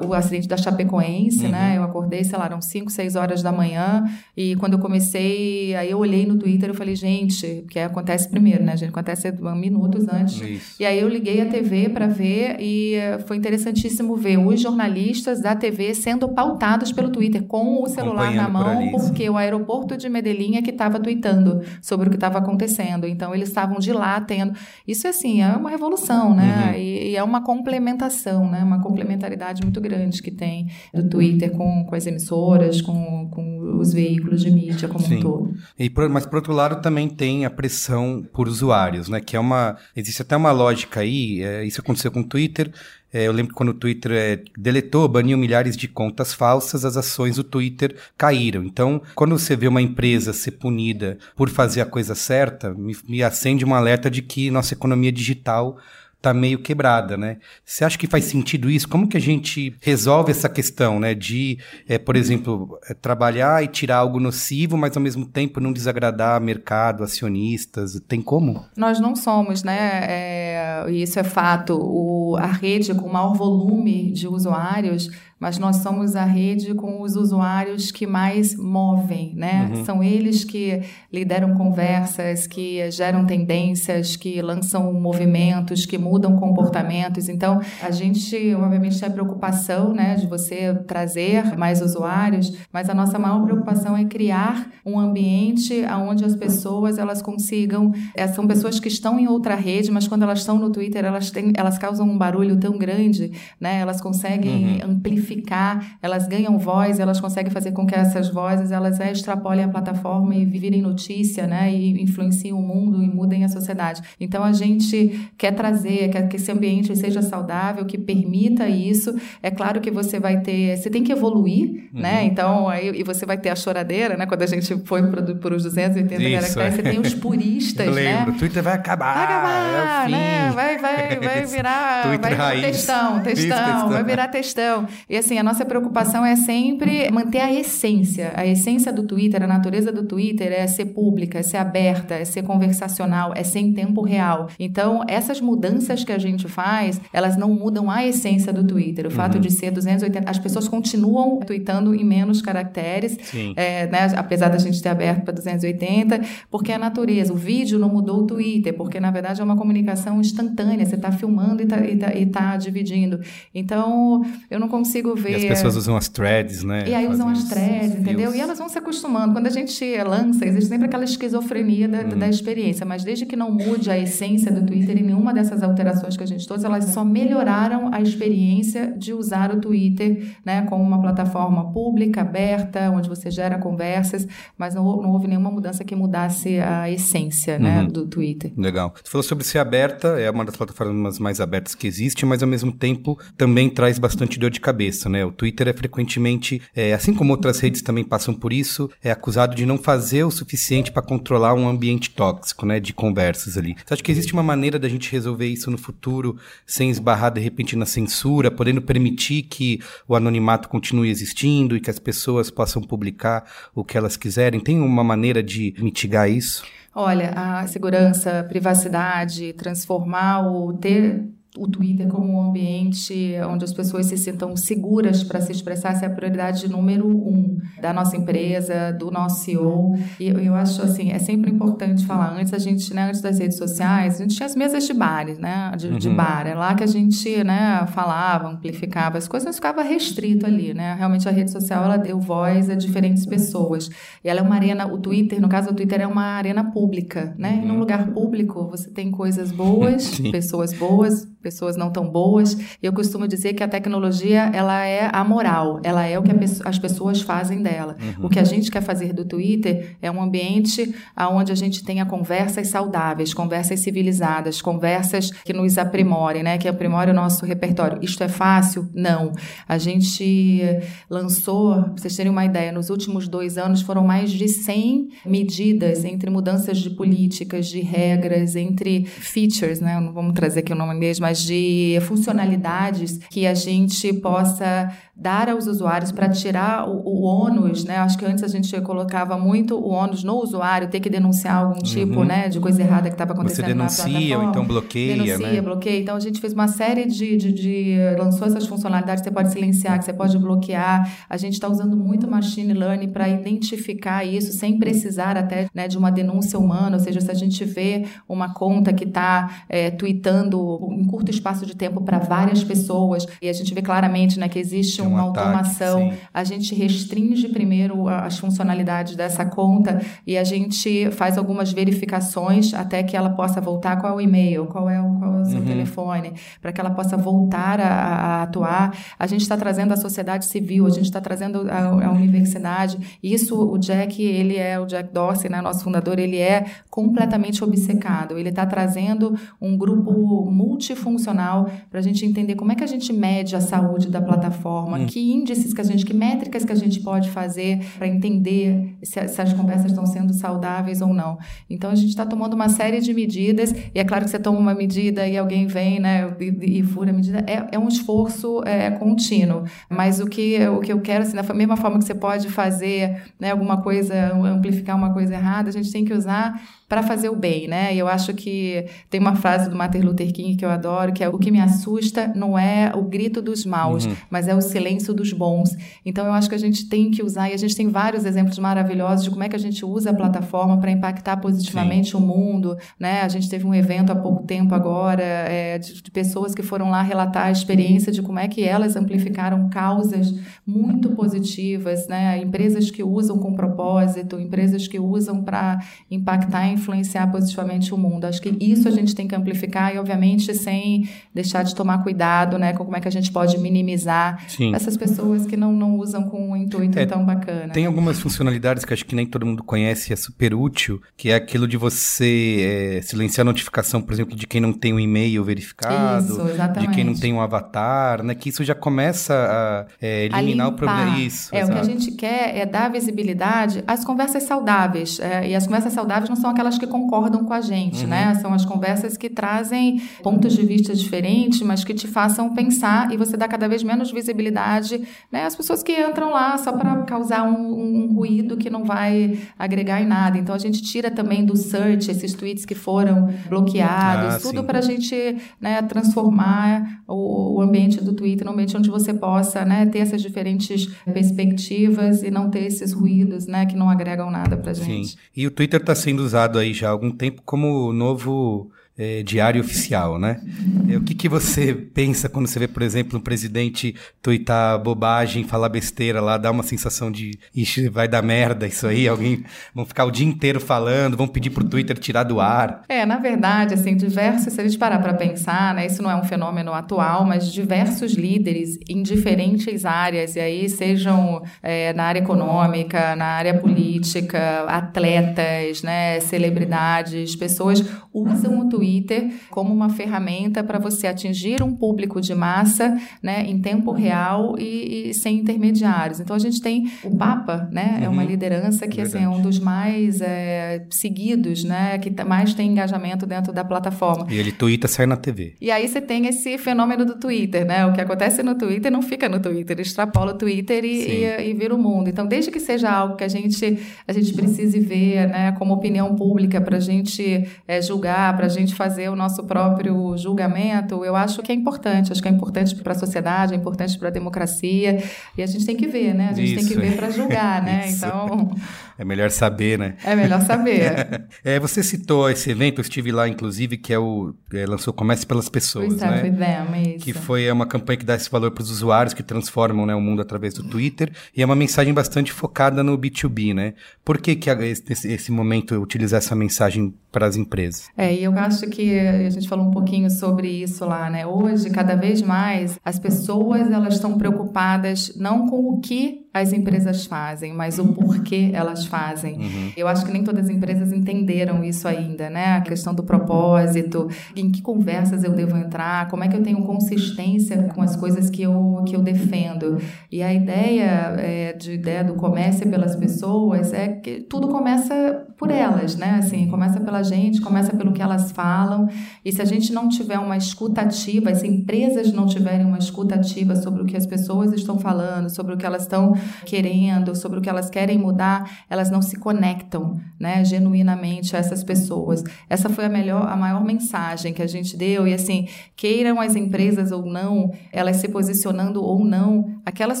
o, acidente da Chapecoense, uhum. né? Eu acordei, sei lá, eram 5, 6 horas da manhã, e quando eu comecei, aí eu olhei no Twitter e falei, gente, que acontece primeiro, né, gente? Acontece minutos antes. Isso. E aí eu liguei a TV para ver e eh, foi interessantíssimo ver os jornalistas da TV sendo pautados pelo Twitter com o celular na mão, por porque o aeroporto de Medellín é que estava tweetando sobre o que estava acontecendo. Então eles estavam de lá tendo. Isso assim é uma revolução, né? Uhum. E, e, é uma complementação, né? Uma complementaridade muito grande que tem do Twitter com, com as emissoras, com, com os veículos de mídia como Sim. um todo. E por, mas por outro lado também tem a pressão por usuários, né? Que é uma existe até uma lógica aí. É, isso aconteceu com o Twitter. É, eu lembro que quando o Twitter é, deletou, baniu milhares de contas falsas, as ações do Twitter caíram. Então, quando você vê uma empresa ser punida por fazer a coisa certa, me, me acende um alerta de que nossa economia digital tá meio quebrada, né? Você acha que faz sentido isso? Como que a gente resolve essa questão, né? De, é, por exemplo, é, trabalhar e tirar algo nocivo, mas ao mesmo tempo não desagradar mercado, acionistas. Tem como? Nós não somos, né? É, isso é fato. O, a rede com maior volume de usuários mas nós somos a rede com os usuários que mais movem, né? Uhum. São eles que lideram conversas, que geram tendências, que lançam movimentos, que mudam comportamentos. Então, a gente, obviamente, tem a preocupação, né, de você trazer mais usuários, mas a nossa maior preocupação é criar um ambiente onde as pessoas elas consigam, é, são pessoas que estão em outra rede, mas quando elas estão no Twitter, elas têm, elas causam um barulho tão grande, né? Elas conseguem uhum. amplificar amplificar, elas ganham voz, elas conseguem fazer com que essas vozes elas extrapolem a plataforma e virem notícia, né, e influenciem o mundo e mudem a sociedade. Então a gente quer trazer, quer que esse ambiente seja saudável, que permita isso. É claro que você vai ter, você tem que evoluir, uhum. né? Então aí e você vai ter a choradeira, né? Quando a gente foi para os 280 isso, caracteres, é. você tem os puristas, Eu lembro, né? o Twitter vai acabar, vai acabar, é né? Vai, vai, vai virar, vai textão, textão, vai virar textão. E assim, a nossa preocupação é sempre manter a essência. A essência do Twitter, a natureza do Twitter é ser pública, é ser aberta, é ser conversacional, é ser em tempo real. Então, essas mudanças que a gente faz, elas não mudam a essência do Twitter. O uhum. fato de ser 280, as pessoas continuam tweetando em menos caracteres, é, né, apesar da gente ter aberto para 280, porque a natureza, o vídeo não mudou o Twitter, porque na verdade é uma comunicação instantânea, você está filmando e está tá, tá dividindo. Então, eu não consigo ver. E as pessoas usam as threads, né? E aí usam as threads, entendeu? E elas vão se acostumando. Quando a gente lança, existe sempre aquela esquizofrenia da, uhum. da experiência, mas desde que não mude a essência do Twitter e nenhuma dessas alterações que a gente trouxe, elas só melhoraram a experiência de usar o Twitter, né, como uma plataforma pública, aberta, onde você gera conversas, mas não, não houve nenhuma mudança que mudasse a essência, né, uhum. do Twitter. Legal. Você falou sobre ser aberta, é uma das plataformas mais abertas que existe, mas ao mesmo tempo também traz bastante dor de cabeça, né? O Twitter é frequentemente, é, assim como outras redes também passam por isso, é acusado de não fazer o suficiente para controlar um ambiente tóxico, né, de conversas ali. Você acha que existe uma maneira da gente resolver isso no futuro sem esbarrar de repente na censura, podendo permitir que o anonimato continue existindo e que as pessoas possam publicar o que elas quiserem? Tem uma maneira de mitigar isso? Olha, a segurança, privacidade, transformar o ter o Twitter como um ambiente onde as pessoas se sintam seguras para se expressar, essa é a prioridade número um da nossa empresa, do nosso CEO. E eu, acho assim, é sempre importante falar. Antes a gente, né, antes das redes sociais, a gente tinha as mesas de bares, né, de, uhum. de bar. É lá que a gente, né, falava, amplificava as coisas, não ficava restrito ali, né. Realmente a rede social ela deu voz a diferentes pessoas. E ela é uma arena, o Twitter, no caso o Twitter é uma arena pública, né. Uhum. E num uhum. lugar público você tem coisas boas, pessoas boas pessoas não tão boas. Eu costumo dizer que a tecnologia ela é amoral, ela é o que as pessoas fazem dela. Uhum. O que a gente quer fazer do Twitter é um ambiente onde a gente tenha conversas saudáveis, conversas civilizadas, conversas que nos aprimorem, né? que aprimorem o nosso repertório. Isto é fácil? Não. A gente lançou, para vocês terem uma ideia, nos últimos dois anos foram mais de 100 medidas entre mudanças de políticas, de regras, entre features, né? não vamos trazer aqui o nome mesmo, mas de funcionalidades que a gente possa dar aos usuários para tirar o, o ônus, né? Acho que antes a gente colocava muito o ônus no usuário, ter que denunciar algum tipo, uhum. né, de coisa errada que estava acontecendo Você denuncia ou então bloqueia, denuncia, né? bloqueia. Então a gente fez uma série de, de, de lançou essas funcionalidades que você pode silenciar, que você pode bloquear. A gente está usando muito machine learning para identificar isso sem precisar até né, de uma denúncia humana, ou seja, se a gente vê uma conta que está é, tweetando em curto espaço de tempo para várias pessoas e a gente vê claramente né, que existe um uma automação, ataque, a gente restringe primeiro as funcionalidades dessa conta e a gente faz algumas verificações até que ela possa voltar qual é o e-mail, qual é o, qual é o seu uhum. telefone, para que ela possa voltar a, a atuar. A gente está trazendo a sociedade civil, a gente está trazendo a, a, universidade. Isso, o Jack, ele é o Jack Dorsey, né, nosso fundador, ele é completamente obcecado. Ele está trazendo um grupo multifuncional para a gente entender como é que a gente mede a saúde da plataforma, Uhum. que índices que a gente, que métricas que a gente pode fazer para entender se, se, as conversas estão sendo saudáveis ou não. Então a gente está tomando uma série de medidas, e é claro que você toma uma medida e alguém vem né, e, e fura a medida, é, é um esforço é, contínuo. Mas o que, o que eu quero, assim, da mesma forma que você pode fazer né, alguma coisa, amplificar uma coisa errada, a gente tem que usar para fazer o bem, né? E eu acho que tem uma frase do Martin Luther King que eu adoro, que é o que me assusta não é o grito dos maus, uhum. mas é o silêncio dos bons. Então eu acho que a gente tem que usar e a gente tem vários exemplos maravilhosos de como é que a gente usa a plataforma para impactar positivamente Sim. o mundo, né? A gente teve um evento há pouco tempo agora é, de, de pessoas que foram lá relatar a experiência de como é que elas amplificaram causas muito positivas, né? Empresas que usam com propósito, empresas que usam para impactar em influenciar positivamente o mundo. Acho que isso a gente tem que amplificar e, obviamente, sem deixar de tomar cuidado, né, com como é que a gente pode minimizar Sim. essas pessoas que não, não usam com um intuito é, tão bacana. Tem algumas funcionalidades que acho que nem todo mundo conhece, é super útil, que é aquilo de você é, silenciar a notificação, por exemplo, de quem não tem o um e-mail verificado, isso, de quem não tem um avatar, né, que isso já começa a é, eliminar a o problema. Isso, é, exato. o que a gente quer é dar visibilidade às conversas saudáveis. É, e as conversas saudáveis não são aquelas aquelas que concordam com a gente, uhum. né? São as conversas que trazem pontos de vista diferentes, mas que te façam pensar e você dá cada vez menos visibilidade, né? As pessoas que entram lá só para causar um, um, ruído que não vai agregar em nada. Então a gente tira também do search esses tweets que foram bloqueados, ah, tudo para a gente né, transformar o, o, ambiente do Twitter num ambiente onde você possa né, ter essas diferentes perspectivas e não ter esses ruídos né, que não agregam nada para gente. Sim. E o Twitter está sendo usado aí já há algum tempo como novo é, diário oficial, né? É, o que, que você pensa quando você vê, por exemplo, um presidente tuitar bobagem, falar besteira lá, dá uma sensação de, ixi, vai dar merda isso aí, alguém vão ficar o dia inteiro falando, vão pedir pro Twitter tirar do ar. É, na verdade, assim, diversos, se a gente parar para pensar, né, isso não é um fenômeno atual, mas diversos líderes em diferentes áreas, e aí sejam é, na área econômica, na área política, atletas, né, celebridades, pessoas usam o Twitter Twitter como uma ferramenta para você atingir um público de massa né, em tempo real e, e sem intermediários. Então a gente tem o Papa, né, é uma uhum. liderança que assim, é um dos mais é, seguidos, né, que mais tem engajamento dentro da plataforma. E ele twitta, sai na TV. E aí você tem esse fenômeno do Twitter, né? O que acontece no Twitter não fica no Twitter, extrapola o Twitter e, e, e vira o mundo. Então, desde que seja algo que a gente, a gente precise ver, né, como opinião pública, para a gente é, julgar, para a gente fazer o nosso próprio julgamento, eu acho que é importante. Acho que é importante para a sociedade, é importante para a democracia. E a gente tem que ver, né? A gente Isso. tem que ver para julgar, né? Então. É melhor saber, né? É melhor saber. é, você citou esse evento, eu estive lá, inclusive, que é o é, lançou Comece pelas Pessoas, né? With them, isso. Que foi é uma campanha que dá esse valor para os usuários, que transformam né, o mundo através do Twitter, e é uma mensagem bastante focada no B2B, né? Por que, que esse, esse momento utilizar essa mensagem para as empresas? É, e eu acho que a gente falou um pouquinho sobre isso lá, né? Hoje, cada vez mais, as pessoas elas estão preocupadas não com o que as empresas fazem, mas o porquê elas fazem. Uhum. Eu acho que nem todas as empresas entenderam isso ainda, né? A questão do propósito, em que conversas eu devo entrar, como é que eu tenho consistência com as coisas que eu, que eu defendo. E a ideia é, de ideia do comércio pelas pessoas é que tudo começa por elas, né? Assim, começa pela gente, começa pelo que elas falam. E se a gente não tiver uma escutativa, se empresas não tiverem uma escutativa sobre o que as pessoas estão falando, sobre o que elas estão querendo, sobre o que elas querem mudar, elas não se conectam, né, genuinamente a essas pessoas. Essa foi a melhor, a maior mensagem que a gente deu e assim, queiram as empresas ou não, elas se posicionando ou não, aquelas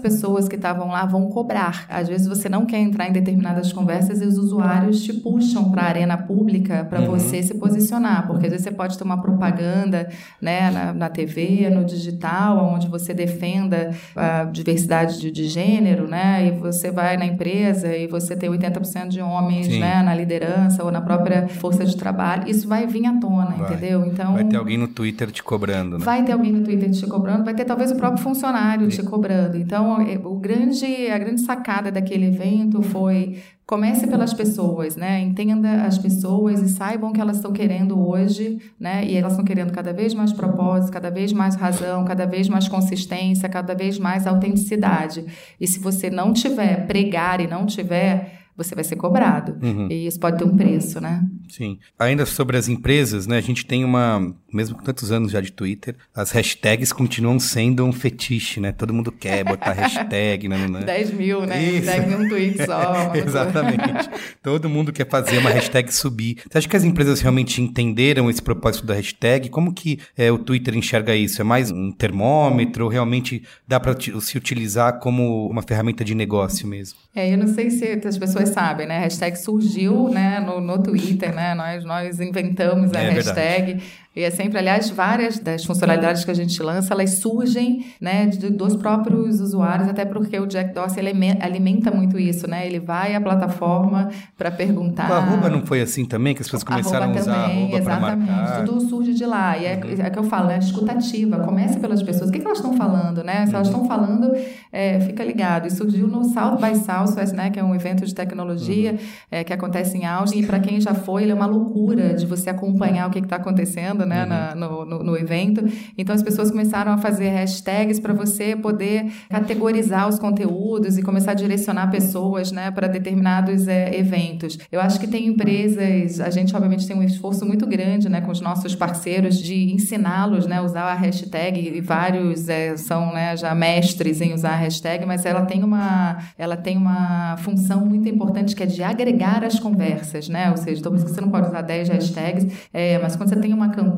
pessoas que estavam lá vão cobrar. Às vezes você não quer entrar em determinadas conversas e os usuários te puxam para a arena pública para uhum. você se posicionar, porque às vezes você pode ter uma propaganda, né, na, na TV, no digital, onde você defenda a diversidade de, de gênero, né, e você vai na empresa e você tem 80% de homens, Sim. né, na liderança ou na própria força de trabalho, isso vai vir à tona, vai. entendeu? Então vai ter alguém no Twitter te cobrando, né? Vai ter alguém no Twitter te cobrando, vai ter talvez o próprio funcionário Sim. te cobrando. Então, é, o grande a grande sacada daquele evento foi Comece pelas pessoas, né? Entenda as pessoas e saibam o que elas estão querendo hoje, né? E elas estão querendo cada vez mais propósito, cada vez mais razão, cada vez mais consistência, cada vez mais autenticidade. E se você não tiver pregar e não tiver você vai ser cobrado. Uhum. E isso pode ter um preço, né? Sim. Ainda sobre as empresas, né? A gente tem uma, mesmo com tantos anos já de Twitter, as hashtags continuam sendo um fetiche, né? Todo mundo quer botar hashtag, né? 10 mil, né? Isso. Hashtag um tweet só. Exatamente. Todo mundo quer fazer uma hashtag subir. Você acha que as empresas realmente entenderam esse propósito da hashtag? Como que é, o Twitter enxerga isso? É mais um termômetro ou realmente dá para se utilizar como uma ferramenta de negócio mesmo? É, eu não sei se as pessoas sabem, né? A hashtag surgiu né, no, no Twitter, né? Nós, nós inventamos a é hashtag. Verdade. E é sempre, aliás, várias das funcionalidades que a gente lança, elas surgem né, de, dos próprios usuários, até porque o Jack Dorsey alimenta muito isso, né? Ele vai à plataforma para perguntar. O arroba não foi assim também, que as pessoas começaram a usar também, arroba Exatamente, tudo surge de lá. E é, uhum. é que eu falo, né? Escutativa, comece pelas pessoas. O que, que elas estão falando, né? Se elas estão uhum. falando, é, fica ligado. E surgiu no South by Southwest, né? Que é um evento de tecnologia uhum. é, que acontece em Austin. E para quem já foi, ele é uma loucura de você acompanhar o que está acontecendo né, Uhum. na- no, no- no evento. Então as pessoas começaram a fazer hashtags para você poder categorizar os conteúdos e começar a direcionar pessoas né, para determinados é, eventos. Eu acho que tem empresas, a gente obviamente tem um esforço muito grande né, com os nossos parceiros de ensiná-los né, a usar a hashtag e vários é, são né, já mestres em usar a hashtag, mas ela tem uma ela tem uma função muito importante que é de agregar as conversas, né? Ou seja, então por isso que você não pode usar 10 hashtags, é, mas quando você tem uma campanha,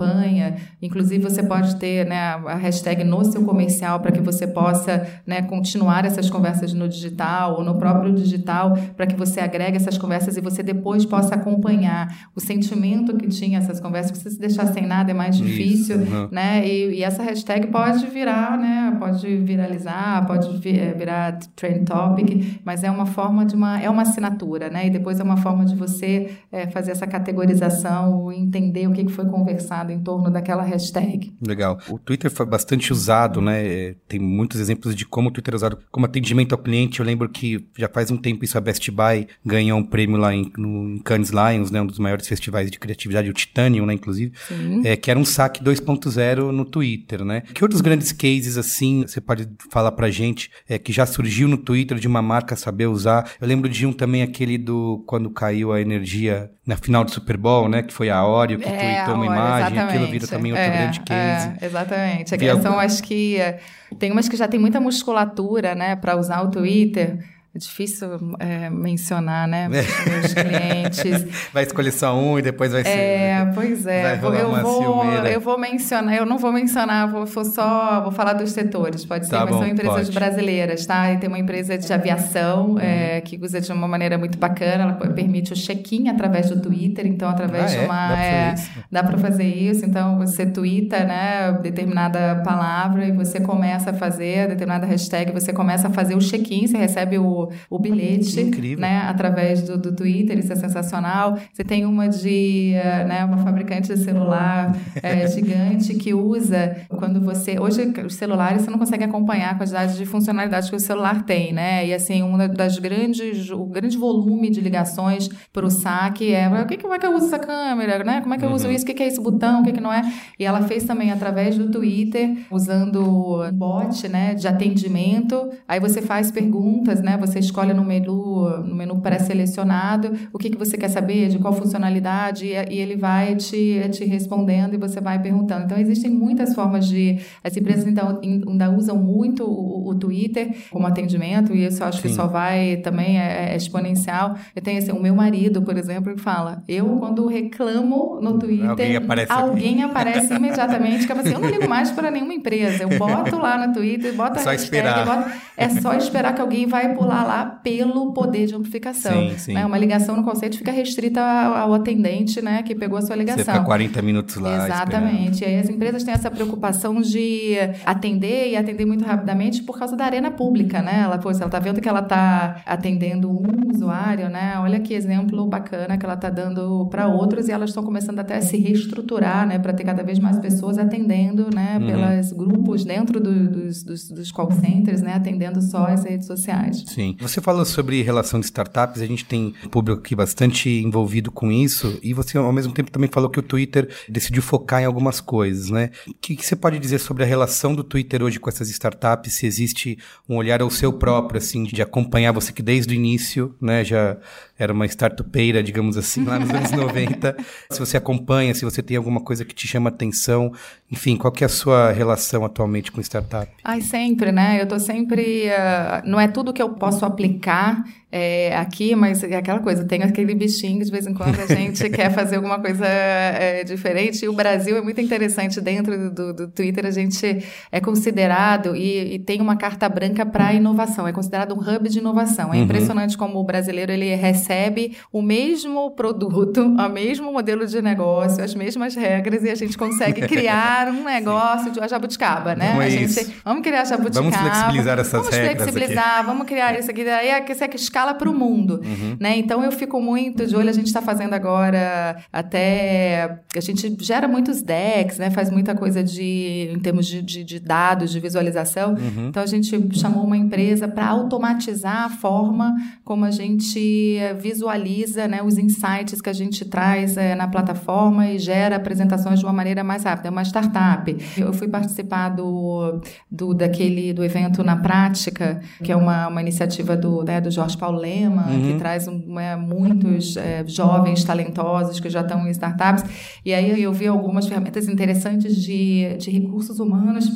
inclusive você pode ter né, a hashtag no seu comercial para que você possa né, continuar essas conversas no digital ou no próprio digital, para que você agregue essas conversas e você depois possa acompanhar o sentimento que tinha essas conversas, porque se você deixar sem nada é mais Isso, difícil, uhum. né? E, e essa hashtag pode virar, né? Pode viralizar, pode vi- eh, virar trend topic, mas é uma forma de uma é uma assinatura, né? E depois é uma forma de você eh, fazer essa categorização, entender o que que foi conversado em torno daquela hashtag. Legal. O Twitter foi bastante usado, né? É, Tem muitos exemplos de como o Twitter é usado como atendimento ao cliente. Eu lembro que já faz um tempo isso a Best Buy ganhou um prêmio lá em, no, em Cannes Lions, né? Um dos maiores festivais de criatividade, o Titanium, né? Inclusive. Sim. É, que era um saque 2.0 no Twitter, né? Que outros grandes cases, assim, você pode falar pra gente, é, que já surgiu no Twitter de uma marca saber usar? Eu lembro de um também, aquele do quando caiu a energia na final do Super Bowl, né? Que foi a Oreo que tweetou uma É, imagem, aquilo exatamente. vira também outro É, grande case. é, exatamente. Vi É, algum- acho que é, tem umas que já tem muita musculatura, né, para usar o Twitter. É difícil é, mencionar, né, É. meus clientes. Vai escolher só um e depois vai ser. É, pois é. Eu vou, ciumeira. eu vou mencionar, eu não vou mencionar, vou, vou só vou falar dos setores, pode ser, Tá mas bom, são empresas pode. brasileiras, tá? E tem uma empresa de aviação é, que usa de uma maneira muito bacana, ela permite o check-in através do Twitter, então através Ah, de é? uma Dá pra fazer é, isso? Dá para fazer isso, então você twitta, né, determinada palavra e você começa a fazer determinada hashtag, você começa a fazer o check-in, você recebe o, o bilhete, Incrível. né, através do, do Twitter, isso é sensacional. Você tem uma de, eh, né, uma fabricante de celular eh, gigante que usa quando você, hoje os celulares você não consegue acompanhar a quantidade de funcionalidades que o celular tem, né? E assim, uma das grandes, o grande volume de ligações para o saque é, o que como é que eu uso essa câmera, né? Como é que eu uso isso? O que que é esse botão? O que que não é? E ela fez também através do Twitter, usando um bot, né, de atendimento. Aí você faz perguntas, né? Você escolhe no menu, no menu pré-selecionado, o que que você quer saber, de qual funcionalidade, e, e ele vai te, te respondendo e você vai perguntando. Então existem muitas formas de as empresas então ainda usam muito o, o Twitter como atendimento e isso eu acho que Sim. só vai também é, é exponencial. Eu tenho assim, o meu marido, por exemplo, que fala: "Eu quando reclamo no Twitter, Alguém aparece aqui." alguém aparece imediatamente, que falo assim, eu não ligo mais para nenhuma empresa. Eu boto lá no Twitter, boto a Só hashtag, esperar. boto- é só esperar que alguém vai pular lá pelo poder de amplificação. Sim, sim. Né? Uma ligação no conceito fica restrita ao, atendente, né, que pegou a sua Você ligação. fica 40 minutos lá. esperando. Exatamente. E aí as empresas têm essa preocupação de atender e atender muito rapidamente por causa da arena pública, né? Ela, pô, se ela tá vendo que ela tá atendendo um usuário, né? Olha que exemplo bacana que ela tá dando para outros e elas estão começando até a se reestruturar, né? Para ter cada vez mais pessoas atendendo, né? Uhum. Pelos grupos dentro do- dos, dos, dos call centers, né? Atendendo só as redes sociais. Sim. Você falou sobre relação de startups, a gente tem um público aqui bastante envolvido com isso, e você ao mesmo tempo também falou que o Twitter decidiu focar em algumas coisas, né? O que, que você pode dizer sobre a relação do Twitter hoje com essas startups? Se existe um olhar ao seu próprio, assim, de acompanhar você que desde o início, né, já era uma startupeira, digamos assim, lá nos anos 90. Se você acompanha, se você tem alguma coisa que te chama atenção, enfim, qual que é a sua relação atualmente com startup? Ai, sempre, né? Eu tô sempre. ah, não é tudo que eu posso aplicar é, aqui, mas é aquela coisa, tem aquele bichinho de vez em quando a gente quer fazer alguma coisa é, diferente. E o Brasil é muito interessante. Dentro do, do Twitter, a gente é considerado e, e tem uma carta branca para inovação. É considerado um hub de inovação. É Uhum. impressionante como o brasileiro ele recebe o mesmo produto, o mesmo modelo de negócio, as mesmas regras e a gente consegue criar um negócio de uma jabuticaba, né? Não é a gente, isso. vamos criar jabuticaba. Vamos flexibilizar essas vamos regras flexibilizar, vamos criar esse isso aqui, aí é que escala para o mundo, uhum. né? Então eu fico muito de olho, a gente está fazendo agora até, a gente gera muitos decks, né? Faz muita coisa de, em termos de, de, de dados, de visualização. Uhum. Então a gente chamou uma empresa para automatizar a forma como a gente visualiza, né? Os insights que a gente traz é, na plataforma e gera apresentações de uma maneira mais rápida. É uma startup. Eu fui participar do, do daquele do evento na prática, que é uma, uma iniciativa do, né, do Jorge Paulo Lema, uhum. que traz um, é, muitos é, jovens talentosos que já estão em startups. E aí eu vi algumas ferramentas interessantes de, de recursos humanos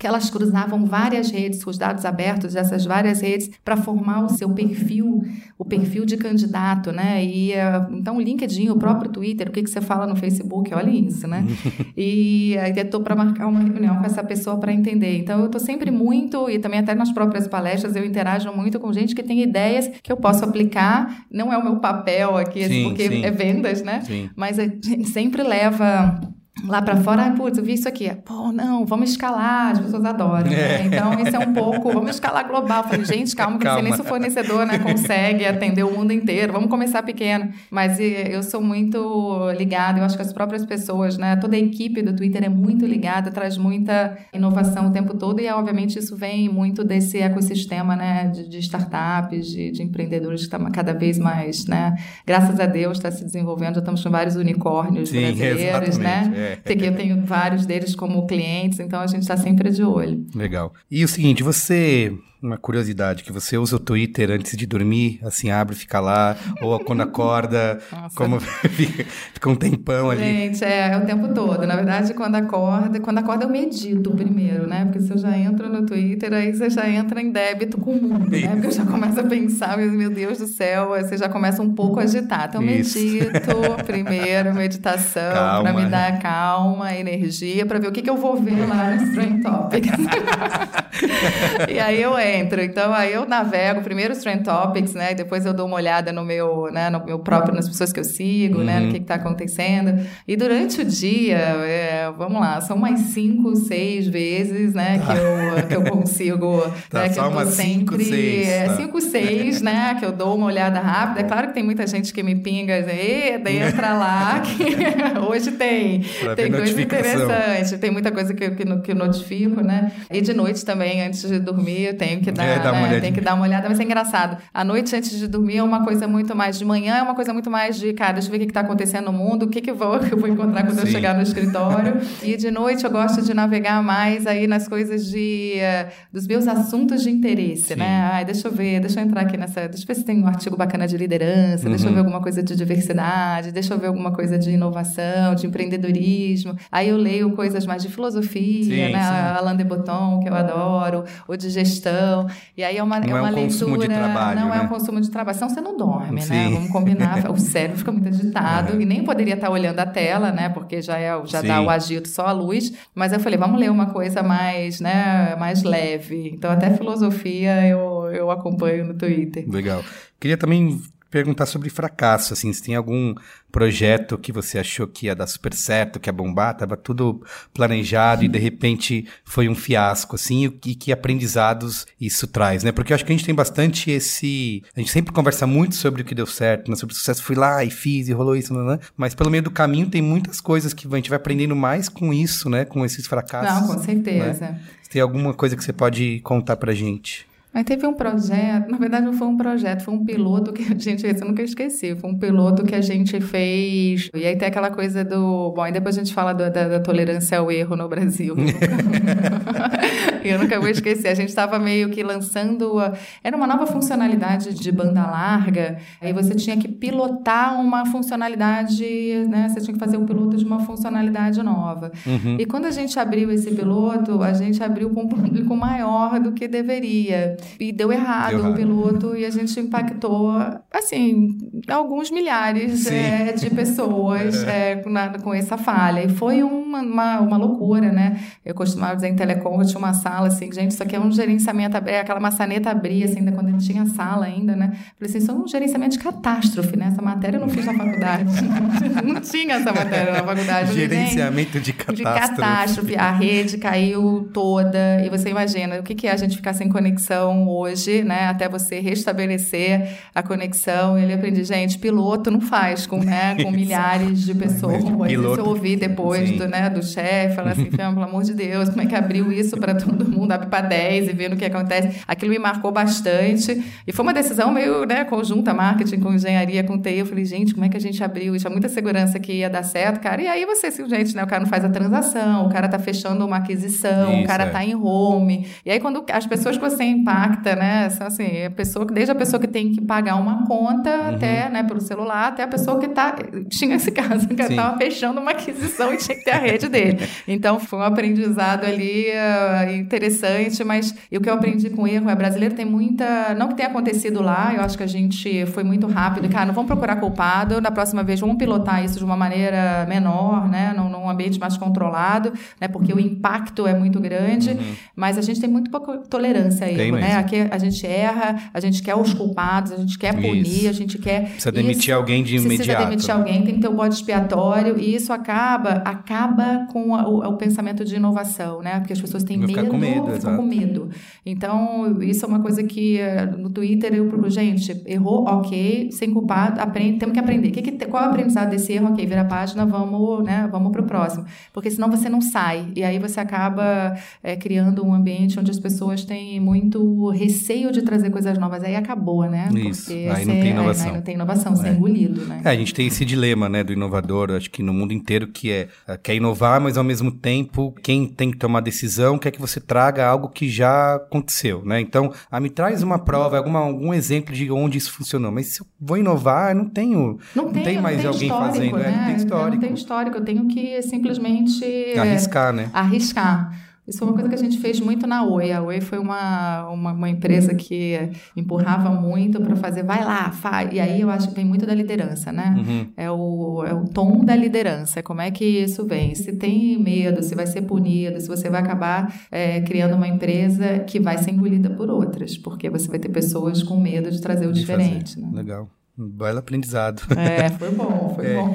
que elas cruzavam várias redes, os dados abertos dessas várias redes, para formar o seu perfil, o perfil de candidato, né? E eh, então o LinkedIn, o próprio Twitter, o que, que você fala no Facebook, olha isso, né? e aí estou para marcar uma reunião com essa pessoa para entender. Então eu estou sempre muito, e também até nas próprias palestras eu interajo muito com gente que tem ideias que eu posso aplicar. Não é o meu papel aqui, sim, porque sim. é vendas, né? Sim. Mas a gente sempre leva lá para fora, ah, putz, eu vi isso aqui. Pô, não, vamos escalar, as pessoas adoram. Né? É. Então, esse é um pouco, vamos escalar global. falei, gente, calma, que calma. não sei nem se o fornecedor né, consegue atender o mundo inteiro, vamos começar pequeno. Mas eu sou muito ligada, eu acho que as próprias pessoas, né, toda a equipe do Twitter é muito ligada, traz muita inovação o tempo todo e, obviamente, isso vem muito desse ecossistema, né, de, de startups, de, de empreendedores que está cada vez mais, né, graças a Deus está se desenvolvendo, já estamos com vários unicórnios Sim, brasileiros, né? É. É. Eu tenho vários deles como clientes, então a gente está sempre de olho. Legal. E o seguinte, você uma curiosidade, que você usa o Twitter antes de dormir, assim, abre, fica lá, ou quando acorda, Nossa. como fica, um tempão ali. Gente, é, é o tempo todo. Na verdade, quando acorda, quando acorda eu medito primeiro, né? Porque se eu já entro no Twitter, aí você já entra em débito com o mundo, né? Porque eu já começo a pensar, meu Deus do céu, aí você já começa um pouco a agitar. Então, Isso. medito primeiro, meditação, para me dar calma, energia, para ver o que, que eu vou ver lá no Strain Topics. e aí eu entro entro. Então, aí eu navego primeiro os Trend Topics, né? E depois eu dou uma olhada no meu, né? No meu próprio, nas pessoas que eu sigo, uhum. né? No uhum. que está acontecendo. E durante o dia, é, vamos lá, são mais cinco, seis vezes, né? Tá. Que, eu, que eu consigo. Tá, né, que só eu umas sempre. Cinco, seis, é, tá. cinco, seis, né? Que eu dou uma olhada rápida. É claro que tem muita gente que me pinga e entra lá, que hoje tem. Pra tem coisa interessante. Tem muita coisa que, que, que eu notifico, né? E de noite também, antes de dormir, eu tenho que dar, é, dá né? tem que dar uma olhada, mas é engraçado. A noite antes de dormir é uma coisa muito mais de manhã, é uma coisa muito mais de, cara, deixa eu ver o que está acontecendo no mundo, o que, que, eu, vou, eu vou encontrar quando Sim. eu chegar no escritório. e de noite eu gosto de navegar mais aí nas coisas de uh, dos meus assuntos de interesse, Sim. né? Ai, deixa eu ver, deixa eu entrar aqui nessa, deixa eu ver se tem um artigo bacana de liderança, uhum. deixa eu uhum. ver alguma coisa de diversidade, deixa eu ver alguma coisa de inovação, de empreendedorismo. Aí eu leio coisas mais de filosofia, sim, né? Sim. Alain de Botton, que eu adoro, ou de gestão. E aí é uma, não é, uma é um leitura. Consumo de trabalho, não né? é um consumo de trabalho. Senão você não dorme, né? Sim. né? Vamos combinar. o cérebro fica muito agitado é. e nem poderia estar olhando a tela, né? Porque já, é, já dá o agito só a luz. Mas eu falei, vamos ler uma coisa mais, né? Mais leve. Então, até filosofia eu, eu acompanho no Twitter. Legal. Queria também perguntar sobre fracasso, assim, se tem algum projeto que você achou que ia dar super certo, que ia bombar, tava tudo planejado e de repente foi um fiasco, assim, e que aprendizados isso traz, né? Porque eu acho que a gente tem bastante esse... A gente sempre conversa muito sobre o que deu certo, né? sobre o sucesso, fui lá e fiz e rolou isso, né? mas pelo meio do caminho tem muitas coisas que a gente vai aprendendo mais com isso, né? Com esses fracassos. Não, com certeza. Né? Tem alguma coisa que você pode contar pra gente? Mas teve um projeto, na verdade não foi um projeto, foi um piloto que a gente fez, eu nunca esqueci, foi um piloto que a gente fez. E aí tem aquela coisa do. Bom, aí depois a gente fala do, da, da, tolerância ao erro no Brasil. eu nunca vou esquecer. A gente estava meio que lançando. A, era uma nova funcionalidade de banda larga, aí você tinha que pilotar uma funcionalidade, né? Você tinha que fazer um piloto de uma funcionalidade nova. Uhum. E quando a gente abriu esse piloto, a gente abriu com um público maior do que deveria. E deu errado, deu errado. o piloto e a gente impactou, assim, alguns milhares é, de pessoas é. na, com essa falha. E foi uma, uma, uma, loucura, né? Eu costumava dizer em telecom, eu tinha uma sala assim, gente, isso aqui é um gerenciamento, é aquela maçaneta abria, assim, ainda quando tinha sala ainda, né? Falei assim, isso é um gerenciamento de catástrofe, né? Essa matéria eu não fiz na faculdade. não tinha essa matéria na faculdade. Gerenciamento de catástrofe. De catástrofe. A rede caiu toda. E você imagina, o que, que é a gente ficar sem conexão hoje, né, até você restabelecer a conexão, ele aprendi, gente, piloto não faz com, né, com milhares de pessoas. Como piloto... eu ouvi depois do, né, do chefe, falar assim, pelo amor de Deus, como é que abriu isso para todo mundo, abre para 10 e vendo o que acontece. Aquilo me marcou bastante. E foi uma decisão meio né, conjunta, marketing com engenharia, com TI. Eu falei, gente, como é que a gente abriu isso? Há muita segurança que ia dar certo, cara. E aí você, simplesmente, né, o cara não faz a transação, o cara tá fechando uma aquisição, isso, o cara é. tá em home. E aí, quando as pessoas que você impacta, né, são assim, a pessoa, desde a pessoa que tem que pagar uma conta uhum. até, né, pelo celular, até a pessoa que tá. Tinha esse caso, que estava fechando uma aquisição e tinha que ter a rede dele. Então, foi um aprendizado ali uh, interessante, mas o que eu aprendi com o erro é brasileiro tem muita. Não que tenha acontecido lá, eu acho que a gente foi muito rápido. Cara, não vamos procurar culpado, na próxima vez vamos pilotar isso de uma maneira menor, né, num, num ambiente mais controlado, né, porque o impacto é muito grande, uhum. mas a gente tem muito pouca tolerância a erro, né? Aqui a gente erra, a gente quer os culpados, a gente quer punir, isso. a gente quer. Precisa demitir isso, alguém de imediato. Precisa demitir alguém, tem que ter um bode expiatório, e isso acaba, acaba com a, o, o, pensamento de inovação, né? Porque as pessoas têm medo, com medo, ficam com medo. Então, isso é uma coisa que eh, no Twitter eu procuro, gente, errou, ok, sem culpado, aprende, temos que aprender. Que que, qual é o aprendizado desse erro? Ok, vira a página, vamos, né, vamos para o próximo. Porque senão você não sai. E aí você acaba é, criando um ambiente onde as pessoas têm muito receio de trazer coisas novas. Aí acabou, né? Isso, Porque aí não tem inovação. Aí, aí não tem inovação, é. você é engolido, né? É, a gente tem esse dilema, né, do inovador, acho que no mundo inteiro, que é quer inovar, mas ao mesmo tempo, quem tem que tomar decisão quer que você traga algo que já aconteceu, né? Então, ah, me traz uma prova, alguma, algum exemplo de onde isso funcionou. Mas se eu vou inovar, não tenho. Não, não tem, tem mais alguém fazendo, né? Não tem histórico. Não tem histórico, eu tenho que simplesmente. Arriscar, né? Arriscar. Isso foi uma coisa que a gente fez muito na Oi. A Oi foi uma, uma, uma empresa que empurrava muito para fazer, vai lá, faz. E aí eu acho que vem muito da liderança, né? Uhum. É, o, é o tom da liderança. Como é que isso vem? Se tem medo, se vai ser punido, se você vai acabar é, criando uma empresa que vai ser engolida por outras, porque você vai ter pessoas com medo de trazer o diferente. Né? Legal. Belo aprendizado. É, foi bom, foi é. bom.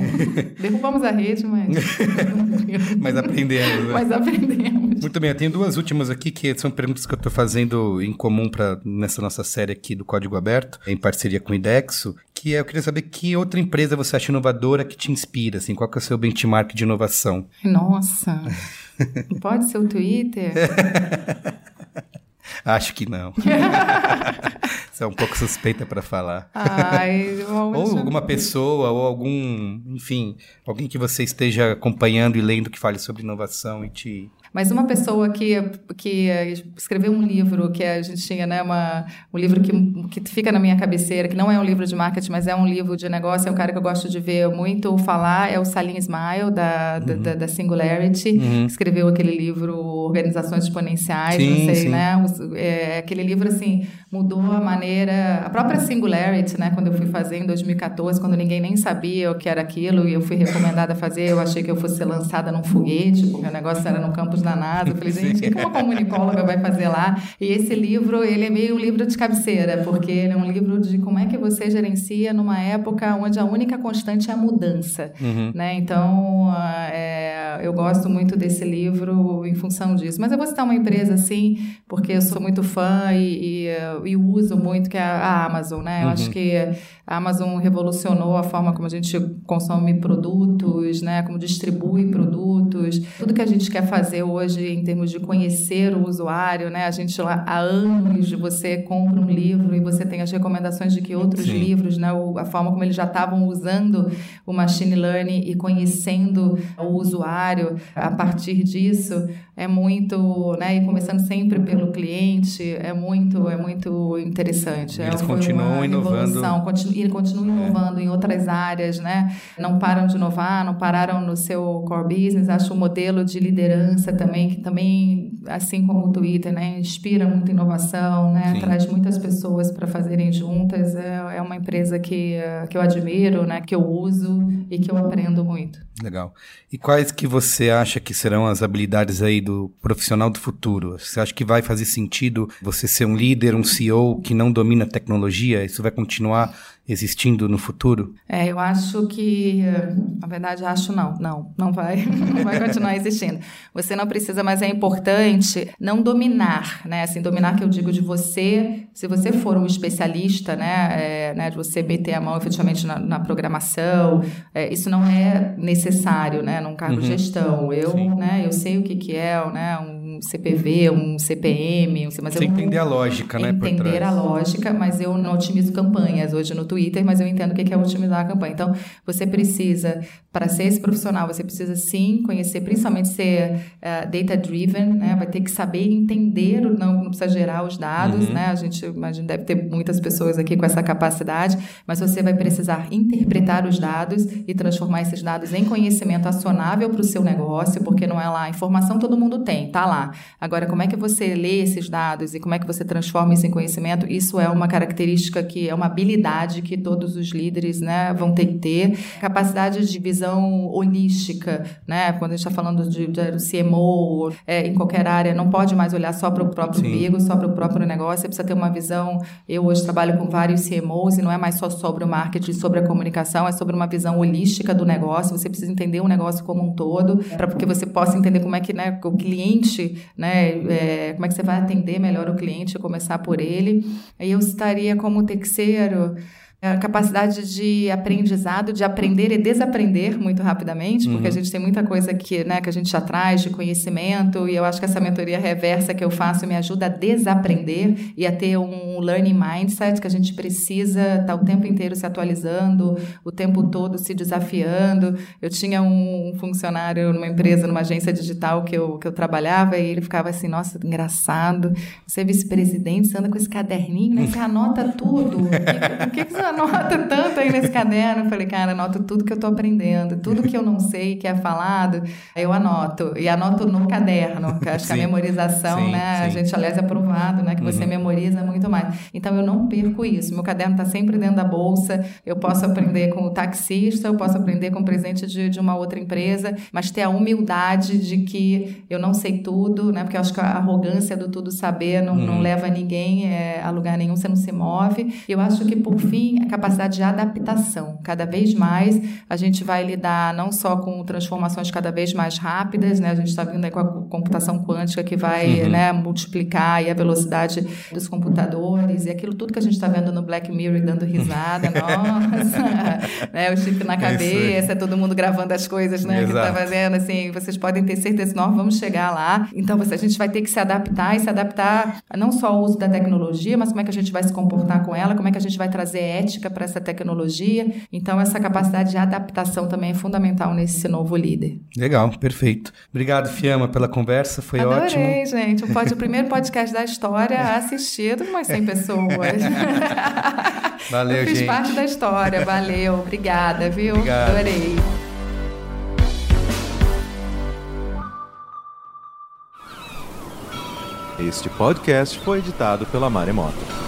Derrubamos a rede, mas. mas aprendemos. Né? Mas aprendemos. Muito bem, eu tenho duas últimas aqui que são perguntas que eu estou fazendo em comum para nessa nossa série aqui do Código Aberto, em parceria com o IDEXO, que é, eu queria saber que outra empresa você acha inovadora que te inspira, assim, qual que é o seu benchmark de inovação? Nossa, pode ser o Twitter? Acho que não. Você é um pouco suspeita para falar. Ai, ou alguma pessoa, ou algum, enfim, alguém que você esteja acompanhando e lendo que fale sobre inovação e te mas uma pessoa que, que escreveu um livro, que a gente tinha, né, uma, um livro que, que fica na minha cabeceira, que não é um livro de marketing, mas é um livro de negócio, é um cara que eu gosto de ver muito falar, é o Salim Smile, da, uhum. da, da, Singularity. Uhum. Escreveu aquele livro Organizações Exponenciais, sim, não sei, sim. né? É, aquele livro, assim, mudou a maneira... A própria Singularity, né, quando eu fui fazer em 2014, quando ninguém nem sabia o que era aquilo, e eu fui recomendada a fazer, eu achei que eu fosse ser lançada num foguete, porque o negócio era no campus da NASA. Eu falei, gente, o que uma comunicóloga vai fazer lá? E esse livro, ele é meio um livro de cabeceira, porque ele é um livro de como é que você gerencia numa época onde a única constante é a mudança, uhum. né? Então, é, eu gosto muito desse livro em função disso. Mas eu vou citar uma empresa, assim, porque eu sou muito fã e, e, e uso muito, que é a Amazon, né? Eu uhum. acho que a Amazon revolucionou a forma como a gente consome produtos, né? Como distribui produtos. Tudo que a gente quer fazer hoje em termos de conhecer o usuário, né? A gente lá há anos você compra um livro e você tem as recomendações de que outros Sim. livros, né? A forma como eles já estavam usando o machine learning e conhecendo o usuário a partir disso é muito, né? E começando sempre pelo cliente é muito, é muito interessante. Eles é, continuam inovando. Continu, e continuam é. inovando em outras áreas, né? Não param de inovar, não pararam no seu core business. Acho o modelo de liderança também que também, assim como o Twitter, né? Inspira muita inovação, né? Sim. Traz muitas pessoas para fazerem juntas. É, é uma empresa que que eu admiro, né? Que eu uso e que eu aprendo muito. Legal. E quais que você acha que serão as habilidades aí do profissional do futuro? Você acha que vai fazer sentido você ser um líder, um CEO que não domina tecnologia? Isso vai continuar existindo no futuro? É, eu acho que, na verdade, acho não, não, não vai, não vai continuar existindo. Você não precisa, mas é importante não dominar, né? Assim, dominar que eu digo de você, se você for um especialista, né, é, né de você meter a mão efetivamente na, na programação, é, isso não é necessário, né, num cargo uhum. de gestão. Eu, Sim. né, eu sei o que que é, né, um um CPV, um CPM, mas Você eu entender a lógica, né? Entender a lógica, mas eu não otimizo campanhas hoje no Twitter, mas eu entendo o que é otimizar a campanha. Então, você precisa, para ser esse profissional, você precisa sim conhecer, principalmente ser uh, data-driven, né? Vai ter que saber entender, não, não precisa gerar os dados, uhum. né? A gente imagina, deve ter muitas pessoas aqui com essa capacidade, mas você vai precisar interpretar os dados e transformar esses dados em conhecimento acionável para o seu negócio, porque não é lá, informação todo mundo tem, tá lá. Agora, como é que você lê esses dados e como é que você transforma isso em conhecimento? Isso é uma característica que é uma habilidade que todos os líderes né, vão ter que ter. Capacidade de visão holística, né? Quando a gente está falando de, de CMO, é, em qualquer área, não pode mais olhar só para o próprio umbigo, só para o próprio negócio. Você precisa ter uma visão. Eu hoje trabalho com vários CMOs e não é mais só sobre o marketing, sobre a comunicação, é sobre uma visão holística do negócio. Você precisa entender o negócio como um todo, para que você possa entender como é que né, o cliente né? É, como é que você vai atender melhor o cliente, começar por ele. Aí eu estaria como terceiro a capacidade de aprendizado, de aprender e desaprender muito rapidamente, porque uhum. a gente tem muita coisa que, né, que a gente já traz de conhecimento, e eu acho que essa mentoria reversa que eu faço me ajuda a desaprender e a ter um learning mindset que a gente precisa estar tá o tempo inteiro se atualizando, o tempo todo se desafiando. Eu tinha um funcionário numa empresa, numa agência digital que eu, que eu trabalhava, e ele ficava assim, nossa, engraçado, você é vice-presidente, você anda com esse caderninho, né, você anota tudo. O que, o que, que você anota tanto aí nesse caderno. Eu falei, cara, anoto tudo que eu tô aprendendo, tudo que eu não sei, que é falado, eu anoto. E anoto no caderno, que acho sim. que a memorização, sim, né? Sim. A gente, aliás, é provado, né? Que você uhum. memoriza muito mais. Então, eu não perco isso. Meu caderno tá sempre dentro da bolsa. Eu posso aprender com o taxista, eu posso aprender com o presidente de, de uma outra empresa, mas ter a humildade de que eu não sei tudo, né? Porque eu acho que a arrogância do tudo saber não, uhum. não leva ninguém é, a lugar nenhum, você não se move. Eu acho que, por fim, a capacidade de adaptação. Cada vez mais a gente vai lidar não só com transformações cada vez mais rápidas, né? A gente está vindo aí com a computação quântica que vai uhum. né, multiplicar a velocidade dos computadores e aquilo tudo que a gente está vendo no Black Mirror dando risada, nossa, né? O chip na cabeça, é todo mundo gravando as coisas, né? Exato. Que está fazendo, assim, vocês podem ter certeza nós vamos chegar lá. Então, a gente vai ter que se adaptar e se adaptar não só ao uso da tecnologia, mas como é que a gente vai se comportar com ela, como é que a gente vai trazer ética para essa tecnologia. Então, essa capacidade de adaptação também é fundamental nesse novo líder. Legal, perfeito. Obrigado, Fiamma, pela conversa, foi Adorei, ótimo. Adorei, gente. O, o primeiro podcast da história assistido por umas 100 pessoas. Valeu, Eu fiz gente. parte da história, valeu. Obrigada, viu? Obrigado. Adorei. Este podcast foi editado pela Maremoto.